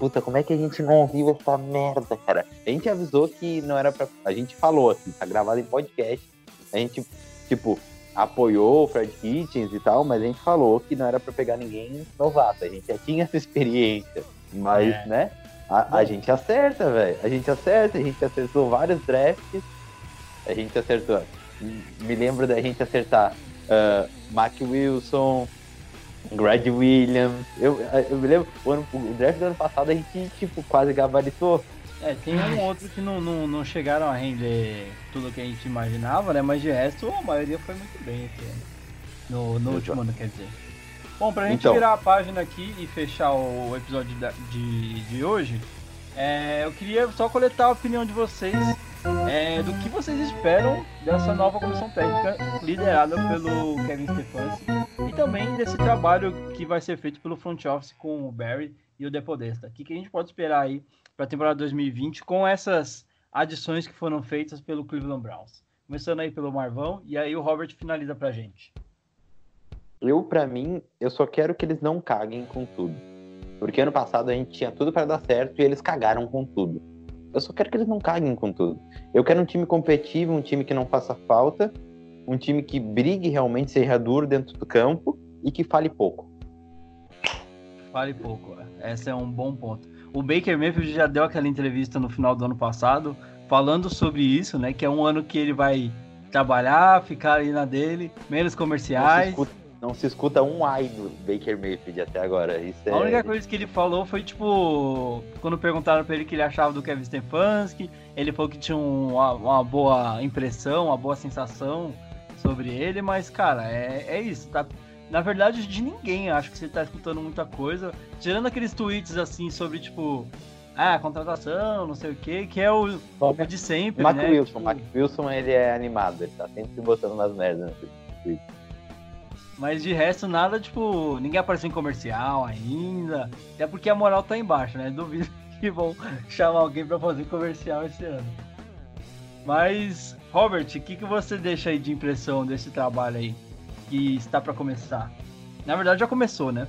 Puta, como é que a gente não ouviu essa merda, cara? A gente avisou que não era pra. A gente falou aqui, tá gravado em podcast. A gente, tipo, apoiou o Fred Kitchens e tal, mas a gente falou que não era pra pegar ninguém novato. A gente já tinha essa experiência. Mas,
É.
né? A, a gente acerta, velho. A gente acerta, a gente acertou vários drafts. A gente acertou. Me lembro da gente acertar uh, Mac Wilson, Greg Williams. Eu, eu me lembro, o, ano, o draft do ano passado a gente, tipo, quase gabaritou.
É, tem um [LAUGHS] outro que não, não, não chegaram a render tudo que a gente imaginava, né? Mas de resto, a maioria foi muito bem esse ano. No, no último ano, quer dizer. Bom, pra gente
Então.
virar a página aqui e fechar o episódio da- de, de hoje, é, eu queria só coletar a opinião de vocês é, do que vocês esperam dessa nova comissão técnica liderada pelo Kevin Stefanski e também desse trabalho que vai ser feito pelo front office com o Barry e o Depodesta. O que, que a gente pode esperar aí para a temporada 2020 com essas adições que foram feitas pelo Cleveland Browns? Começando aí pelo Marvão e aí o Robert finaliza pra gente.
Eu, pra mim, eu só quero que eles não caguem com tudo. Porque ano passado a gente tinha tudo pra dar certo e eles cagaram com tudo. Eu só quero que eles não caguem com tudo. Eu quero um time competitivo, um time que não faça falta, um time que brigue realmente, seja duro dentro do campo e que fale pouco.
Fale pouco, é. esse é um bom ponto. O Baker Mayfield já deu aquela entrevista no final do ano passado falando sobre isso, né? Que é um ano que ele vai trabalhar, ficar aí na dele, menos
Não se,
comerciais.
escuta, não se escuta um ai do Baker Mayfield até agora. Isso é...
A única coisa que ele falou foi, tipo, quando perguntaram pra ele o que ele achava do Kevin Stefanski, ele falou que tinha um- uma, uma boa impressão, uma boa sensação sobre ele, mas, cara, é, é isso, tá? Na verdade, de ninguém, acho que você tá escutando muita coisa, tirando aqueles tweets, assim, sobre, tipo, ah, contratação, não sei o que, que é o, de sempre,
Mac
né?
Wilson,
Tipo,
Mac Wilson ele é animado, ele tá sempre se botando umas merdas.
Mas de resto, nada, tipo, ninguém apareceu em comercial ainda. Até porque a moral tá embaixo, né? Duvido [LAUGHS] que vão chamar alguém pra fazer comercial esse ano. Mas, Robert, o que, que você deixa aí de impressão desse trabalho aí? Que está pra começar? Na verdade, já começou, né?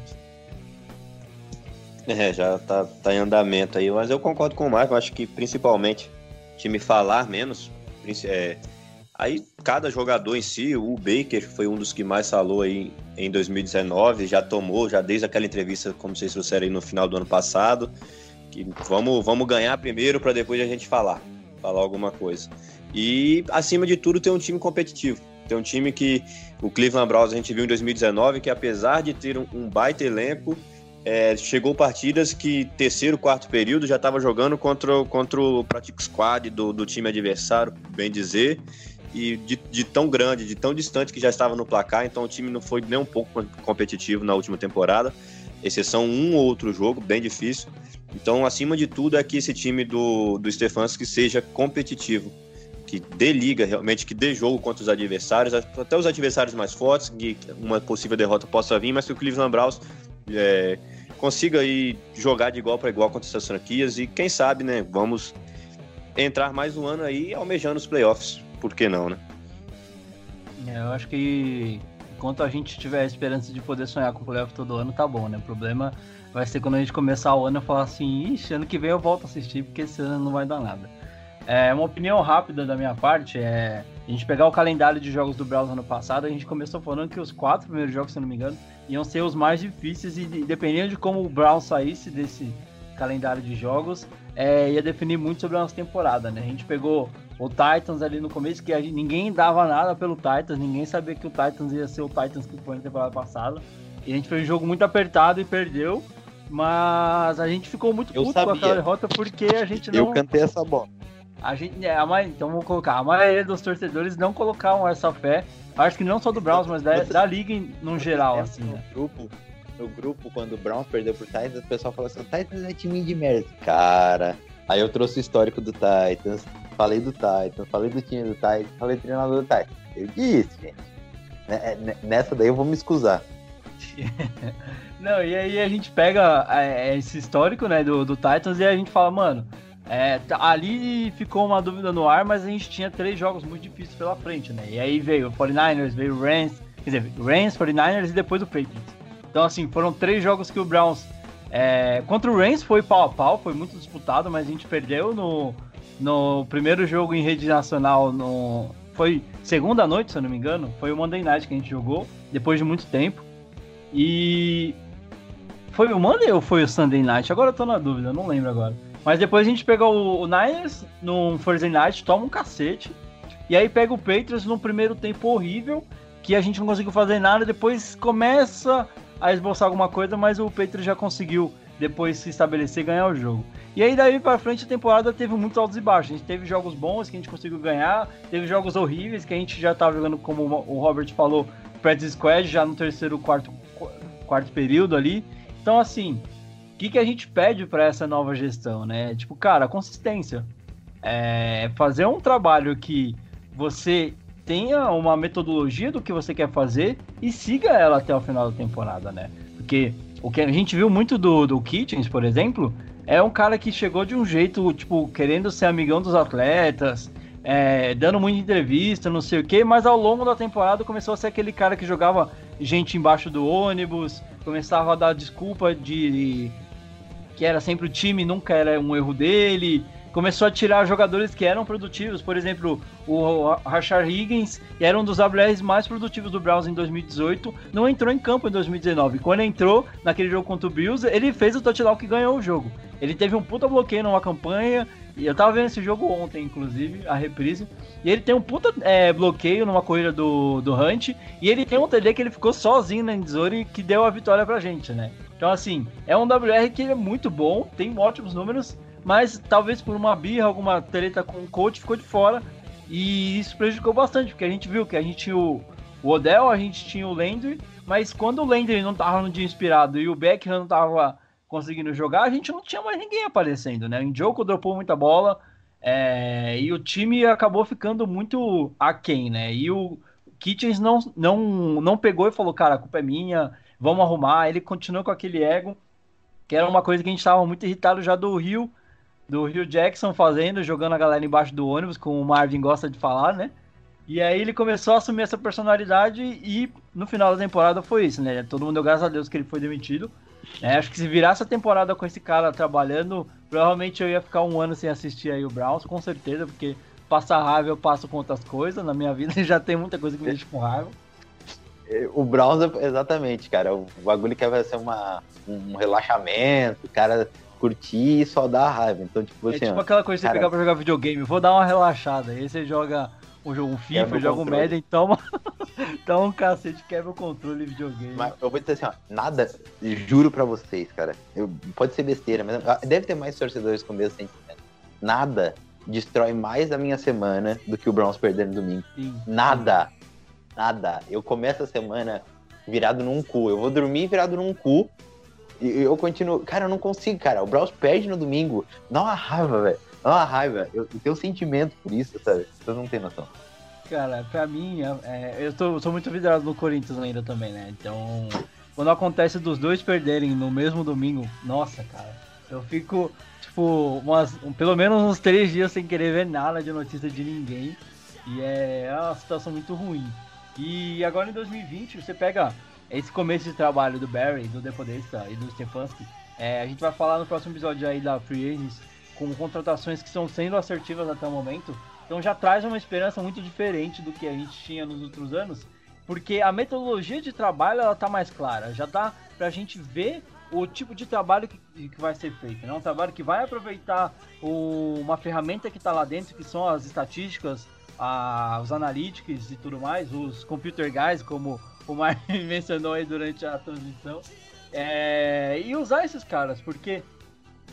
É, já tá, tá em andamento aí, mas eu concordo com o Marco, acho que principalmente time falar menos. é, aí cada jogador em si, o Baker foi um dos que mais falou aí em 2019, já tomou, já desde aquela entrevista, como vocês trouxeram aí no final do ano passado, que vamos, vamos ganhar primeiro para depois a gente falar, falar alguma coisa. E acima de tudo tem um time competitivo. Tem um time que o Cleveland Browns a gente viu em 2019 que apesar de ter um, um baita elenco, é, chegou partidas que terceiro, quarto período já estava jogando contra, contra o practice squad do, do time adversário, bem dizer, e de, de tão grande, de tão distante que já estava no placar, então o time não foi nem um pouco competitivo na última temporada, exceção um ou outro jogo, bem difícil. Então, acima de tudo, é que esse time do, do Stefanski seja competitivo, que dê liga realmente, que dê jogo contra os adversários, até os adversários mais fortes, que uma possível derrota possa vir, mas que o Cleveland Browns é, consiga aí jogar de igual para igual contra essas franquias e quem sabe, né, vamos entrar mais um ano aí almejando os playoffs. Por que não, né?
É, eu acho que enquanto a gente tiver a esperança de poder sonhar com o playoff todo ano, tá bom, né? O problema vai ser quando a gente começar o ano e falar assim, ixi, ano que vem eu volto a assistir, porque esse ano não vai dar nada. É, uma opinião rápida da minha parte é a gente pegar o calendário de jogos do Browns ano passado, a gente começou falando que os quatro primeiros jogos, se não me engano, iam ser os mais difíceis e de- dependendo de como o Browns saísse desse calendário de jogos, é, ia definir muito sobre a nossa temporada, né? A gente pegou o Titans ali no começo, que gente- ninguém dava nada pelo Titans, ninguém sabia que o Titans ia ser o Titans que foi na temporada passada. E a gente fez um jogo muito apertado e perdeu. Mas a gente ficou muito puto com aquela derrota porque a gente não.
Eu cantei essa bola.
A gente, é, a mai- então vou colocar. A maioria dos torcedores não colocaram essa fé. Acho que não só do Browns, mas da, da liga em, no geral, assim, né?
no grupo,
no grupo, quando o Browns perdeu pro Titans, o pessoal falou assim, o Titans é time de merda. Cara, aí eu trouxe o histórico do Titans, falei do Titans, falei do time do Titans, falei do treinador do Titans. Eu disse, gente. Né, né, Nessa daí eu vou me excusar. [LAUGHS]
Não, e aí a gente pega é, esse histórico, né, do, do Titans e a gente fala, mano, é, tá- ali ficou uma dúvida no ar, mas a gente tinha três jogos muito difíceis pela frente, né? E aí veio o 49ers, veio o Rams, quer dizer, Rams, 49ers e depois o Patriots. Então, assim, foram três jogos que o Browns. é, contra o Rams foi pau a pau, foi muito disputado, mas a gente perdeu no, no primeiro jogo em rede nacional. No, foi segunda noite, se eu não me engano. Foi o Monday Night que a gente jogou, depois de muito tempo. E. Foi o Monday ou foi o Sunday Night? Agora eu tô na dúvida, não lembro agora. Mas depois a gente pegou o, o Niners num Thursday Night, toma um cacete. E aí pega o Patriots num primeiro tempo horrível, que a gente não conseguiu fazer nada. Depois começa a esboçar alguma coisa, mas o Patriots já conseguiu depois se estabelecer ganhar o jogo. E aí daí pra frente a temporada teve muitos altos e baixos. A gente teve jogos bons que a gente conseguiu ganhar, teve jogos horríveis que a gente já tava jogando, como o Robert falou, practice squad já no terceiro, quarto, quarto período ali. Então assim, o que, que a gente pede para essa nova gestão, né? Tipo, cara, consistência. É fazer um trabalho que você tenha uma metodologia do que você quer fazer e siga ela até o final da temporada, né? Porque o que a gente viu muito do, do Kitchens, por exemplo, é um cara que chegou de um jeito, tipo, querendo ser amigão dos atletas, é, dando muita entrevista, não sei o quê, mas ao longo da temporada começou a ser aquele cara que jogava gente embaixo do ônibus, começava a dar desculpa de que era sempre o time, nunca era um erro dele. Começou a tirar jogadores que eram produtivos, por exemplo, o Rashard Higgins, que era um dos WRs mais produtivos do Browns em 2018, não entrou em campo em 2019. Quando entrou naquele jogo contra o Bills, ele fez o touchdown que ganhou o jogo. Ele teve um puta bloqueio numa campanha, e eu tava vendo esse jogo ontem, inclusive, a reprise. E ele tem um puta é, bloqueio numa corrida do, do Hunt. E ele tem um TD que ele ficou sozinho na endzone que deu a vitória pra gente, né? Então, assim, é um WR que é muito bom, tem ótimos números, mas talvez por uma birra, alguma treta com o coach, ficou de fora. E isso prejudicou bastante, porque a gente viu que a gente tinha o, o Odell, a gente tinha o Landry, mas quando o Landry não tava no dia inspirado e o Beckham não tava conseguindo jogar, a gente não tinha mais ninguém aparecendo, né? O Njoku dropou muita bola é, e o time acabou ficando muito aquém, né? E o Kitchens não, não, não pegou e falou, cara, a culpa é minha, vamos arrumar. Ele continuou com aquele ego, que era uma coisa que a gente estava muito irritado já do Rio, do Rio Jackson fazendo, jogando a galera embaixo do ônibus, como o Marvin gosta de falar, né? E aí ele começou a assumir essa personalidade e no final da temporada foi isso, né? Todo mundo deu graças a Deus que ele foi demitido. É, acho que se virasse a temporada com esse cara trabalhando, provavelmente eu ia ficar um ano sem assistir aí o Browns, com certeza, porque passar raiva eu passo com outras coisas. Na minha vida [LAUGHS] já tem muita coisa que me deixa com raiva.
O Browns, exatamente, cara. O bagulho que vai ser uma, um relaxamento, o cara curtir e só dar raiva. Então, tipo
É
assim,
tipo
ó,
aquela coisa que você pegar pra jogar videogame, vou dar uma relaxada. Aí você joga um jogo FIFA, joga um. Madden, toma, [LAUGHS] toma um cacete, quebra o controle de videogame.
Mas eu vou dizer assim, ó, nada, juro pra vocês, cara. Eu, pode ser besteira, mas ah, deve ter mais torcedores com o mesmo sentimento. Nada destrói mais a minha semana do que o Browns perder no domingo.
Sim.
Nada. Nada. Eu começo a semana virado num cu. Eu vou dormir virado num cu. E eu continuo. Cara, eu não consigo, cara. O Browns perde no domingo. Dá uma raiva, velho. Dá uma raiva. Eu, eu tenho um sentimento por isso, sabe? Vocês não têm noção.
Cara, pra mim, é, eu tô, sou muito vidrado no Corinthians ainda também, né? Então, quando acontece dos dois perderem no mesmo domingo, nossa, cara, eu fico, tipo, umas, um- pelo menos uns três dias sem querer ver nada de notícia de ninguém. E é uma situação muito ruim. E agora em 2020, você pega esse começo de trabalho do Barry, do Depodesta e do Stefanski. É, a gente vai falar no próximo episódio aí da Free Agents com contratações que estão sendo assertivas até o momento. Então já traz uma esperança muito diferente do que a gente tinha nos outros anos, porque a metodologia de trabalho ela tá mais clara, já dá pra gente ver o tipo de trabalho que, que vai ser feito. Né? um trabalho que vai aproveitar o- uma ferramenta que está lá dentro, que são as estatísticas, a- os analytics e tudo mais, os computer guys, como o Marvin [LAUGHS] mencionou aí durante a transmissão. É, e usar esses caras, porque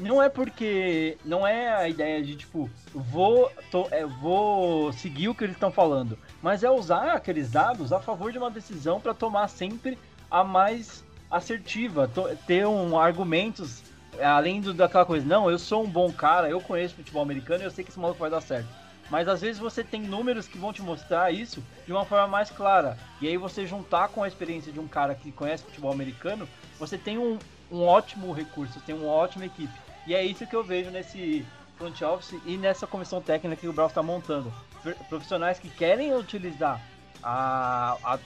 não é porque. Não é a ideia de tipo, vou, tô- é, vou seguir o que eles estão falando, mas é usar aqueles dados a favor de uma decisão para tomar sempre a mais assertiva, to- ter um argumentos além do, daquela coisa, não, eu sou um bom cara, eu conheço futebol americano e eu sei que esse maluco vai dar certo. Mas às vezes você tem números que vão te mostrar isso de uma forma mais clara. E aí você juntar com a experiência de um cara que conhece futebol americano, você tem um, um ótimo recurso, tem uma ótima equipe. E é isso que eu vejo nesse front office e nessa comissão técnica que o Browns está montando. Pro- Profissionais que querem utilizar a, a,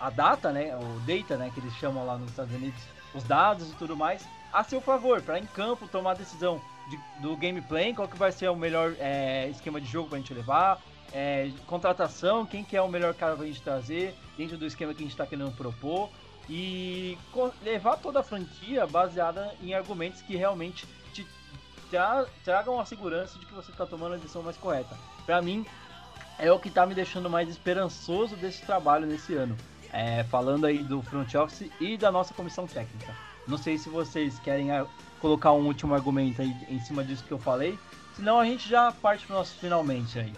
a data, né, o data, né, que eles chamam lá nos Estados Unidos, os dados e tudo mais, a seu favor, para em campo tomar decisão de- do gameplay, qual que vai ser o melhor é, esquema de jogo pra gente levar, é, contratação, quem que é o melhor cara pra gente trazer, dentro do esquema que a gente tá querendo propor, e levar toda a franquia baseada em argumentos que realmente te tra- tragam a segurança de que você tá tomando a decisão mais correta. Pra mim, é o que tá me deixando mais esperançoso desse trabalho nesse ano. É, falando aí do front office e da nossa comissão técnica. Não sei se vocês querem colocar um último argumento aí em cima disso que eu falei. Senão a gente já parte pro nosso finalmente aí.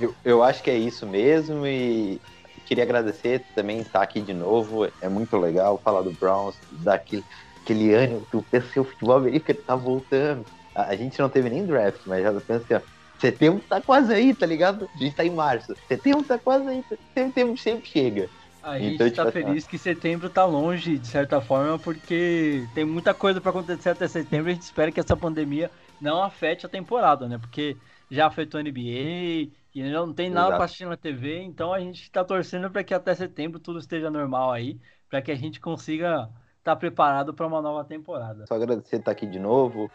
Eu, eu acho que é isso mesmo e queria agradecer também estar aqui de novo. É muito legal falar do Browns, daquele aquele ânimo que o PC futebol americano tá voltando. A, a gente não teve nem draft, mas já pensa assim, ó, setembro tá quase aí, tá ligado? A gente tá em março. Setembro tá quase aí, setembro sempre chega.
A gente
Então,
tá
tipo assim,
feliz que setembro tá longe, de certa forma, porque tem muita coisa pra acontecer até setembro. A gente espera que essa pandemia não afete a temporada, né? Porque já afetou a NBA e não tem nada
Exato.
pra assistir na TV, então a gente tá torcendo pra que até setembro tudo esteja normal aí, pra que a gente consiga estar preparado pra uma nova temporada.
Só agradecer estar aqui de novo,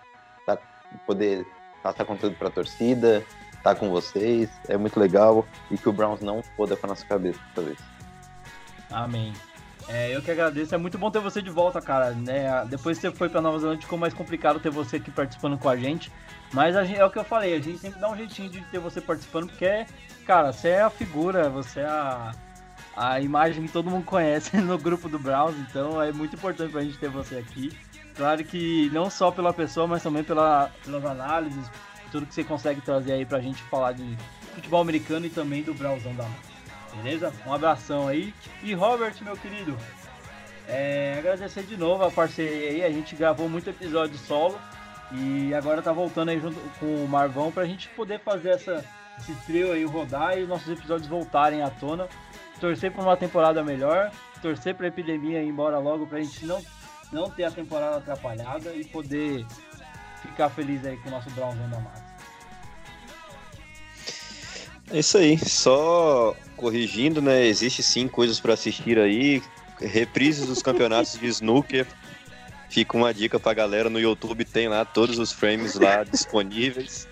tá, poder passar conteúdo pra torcida, estar com vocês. É muito legal e que o Browns não foda com a nossa cabeça dessa vez.
Amém. É, eu que agradeço. É muito bom ter você de volta, cara. Né? Depois que você foi pra Nova Zelândia, ficou mais complicado ter você aqui participando com a gente. Mas a gente- é o que eu falei, a gente sempre dá um jeitinho de ter você participando, porque, cara, você é a figura, você é a, a imagem que todo mundo conhece [LAUGHS] no grupo do Browns, então é muito importante pra gente ter você aqui. Claro que não só pela pessoa, mas também pela, pelas análises, tudo que você consegue trazer aí pra gente falar de futebol americano e também do Brownsão da mão. Beleza? Um abração aí. E Robert, meu querido, é, agradecer de novo a parceria aí. A gente gravou muito episódio solo e agora tá voltando aí junto com o Marvão pra gente poder fazer essa, esse trio aí rodar e os nossos episódios voltarem à tona. Torcer por uma temporada melhor, torcer pra epidemia ir embora logo pra gente não, não ter a temporada atrapalhada e poder ficar feliz aí com o nosso Brownzão da massa.
É isso aí, só corrigindo, né? Existe sim coisas pra assistir aí, reprises dos campeonatos de snooker. Fica uma dica pra galera no YouTube, tem lá todos os frames lá [LAUGHS] disponíveis.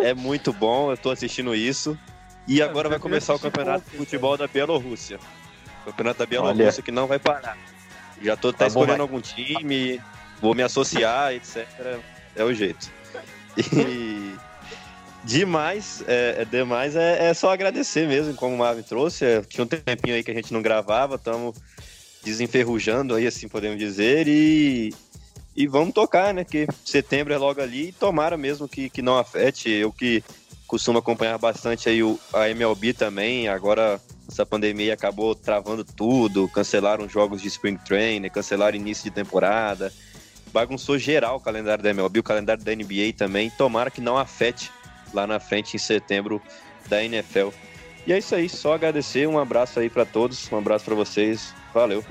É muito bom, eu tô assistindo isso. E agora vai começar o campeonato de futebol da Bielorrússia. Campeonato da Bielorrússia que não vai parar. Já tô até
Tá bom,
escolhendo
vai.
algum time, vou me associar, etc. É o jeito. [LAUGHS] E demais, é, é demais, é, é só agradecer mesmo, como o Marvin trouxe. É, tinha um tempinho aí que a gente não gravava, estamos desenferrujando aí, assim podemos dizer, e, e vamos tocar, né? Que setembro é logo ali e tomara mesmo que, que não afete. Eu que costumo acompanhar bastante aí o, a MLB também, agora essa pandemia acabou travando tudo, cancelaram jogos de Spring Training, cancelaram início de temporada, bagunçou geral o calendário da MLB, o calendário da NBA também, tomara que não afete lá na frente em setembro da NFL. E é isso aí, só agradecer, um abraço aí para todos, um abraço para vocês, valeu.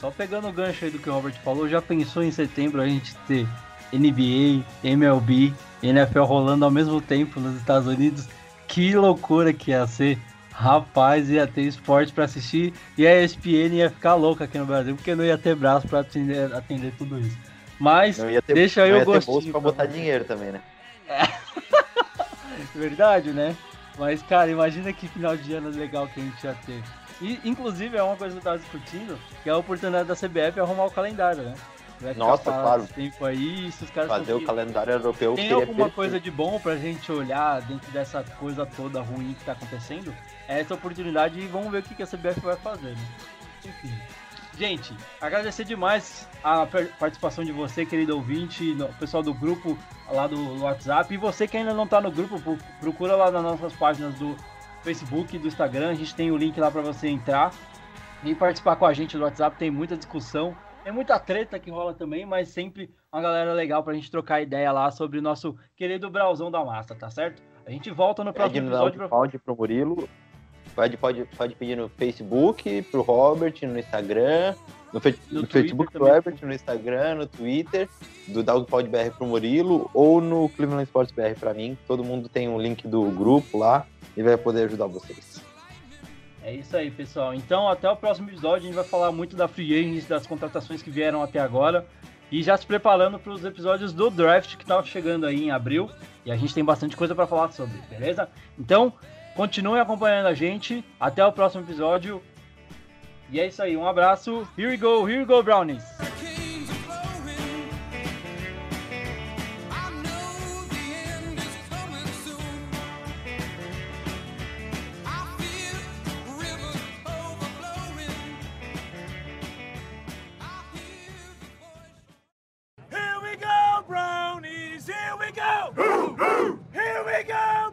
Só pegando o gancho aí do que o Robert falou, já pensou em setembro a gente ter NBA, MLB, NFL rolando ao mesmo tempo nos Estados Unidos? Que loucura que ia ser! Rapaz, ia ter esporte pra assistir e a ESPN ia ficar louca aqui no Brasil, porque não ia ter braço pra atender, atender tudo isso. Mas,
Não ia ter,
deixa aí
não
o
ia ter
gostinho.
bolsa pra botar dinheiro também, né? [LAUGHS]
Verdade, né? Mas, cara, imagina que final de ano legal que a gente ia ter. E, inclusive, é uma coisa que eu tava discutindo, que é a oportunidade da CBF arrumar o calendário, né? Vai
Nossa, claro.
tempo aí, se os caras
Fazer o calendário europeu
Tem alguma coisa de bom pra gente olhar dentro dessa coisa toda ruim que tá acontecendo? É essa oportunidade e vamos ver o que que a CBF vai fazer, né? Enfim. Gente, agradecer demais a participação de você, querido ouvinte, no- pessoal do grupo lá do WhatsApp. E você que ainda não tá no grupo, pro- procura lá nas nossas páginas do Facebook e do Instagram. A gente tem o link lá pra você entrar. Vem participar com a gente no WhatsApp, tem muita discussão, tem muita treta que rola também, mas sempre uma galera legal pra gente trocar ideia lá sobre o nosso querido Brauzão da Massa, tá certo? A gente volta no
Pede
próximo
no
episódio pra...
Pode pro Murilo. Pode, pode, pode pedir no Facebook, pro Robert, no Instagram, no, fe
No
no Facebook pro. Herbert, no Instagram, no Twitter, do Dogpod BR pro Murilo, ou no Cleveland Sports BR pra mim. Todo mundo tem um link do grupo lá e vai poder ajudar vocês.
É isso aí, pessoal. Então, até o próximo episódio. A gente vai falar muito da free agency, das contratações que vieram até agora. E já se preparando para os episódios do draft que estão chegando aí em abril. E a gente tem bastante coisa para falar sobre, beleza? Então, Continue acompanhando a gente. Até o próximo episódio. E é isso aí. Um abraço. Here we go, here we go, Brownies. Here we go!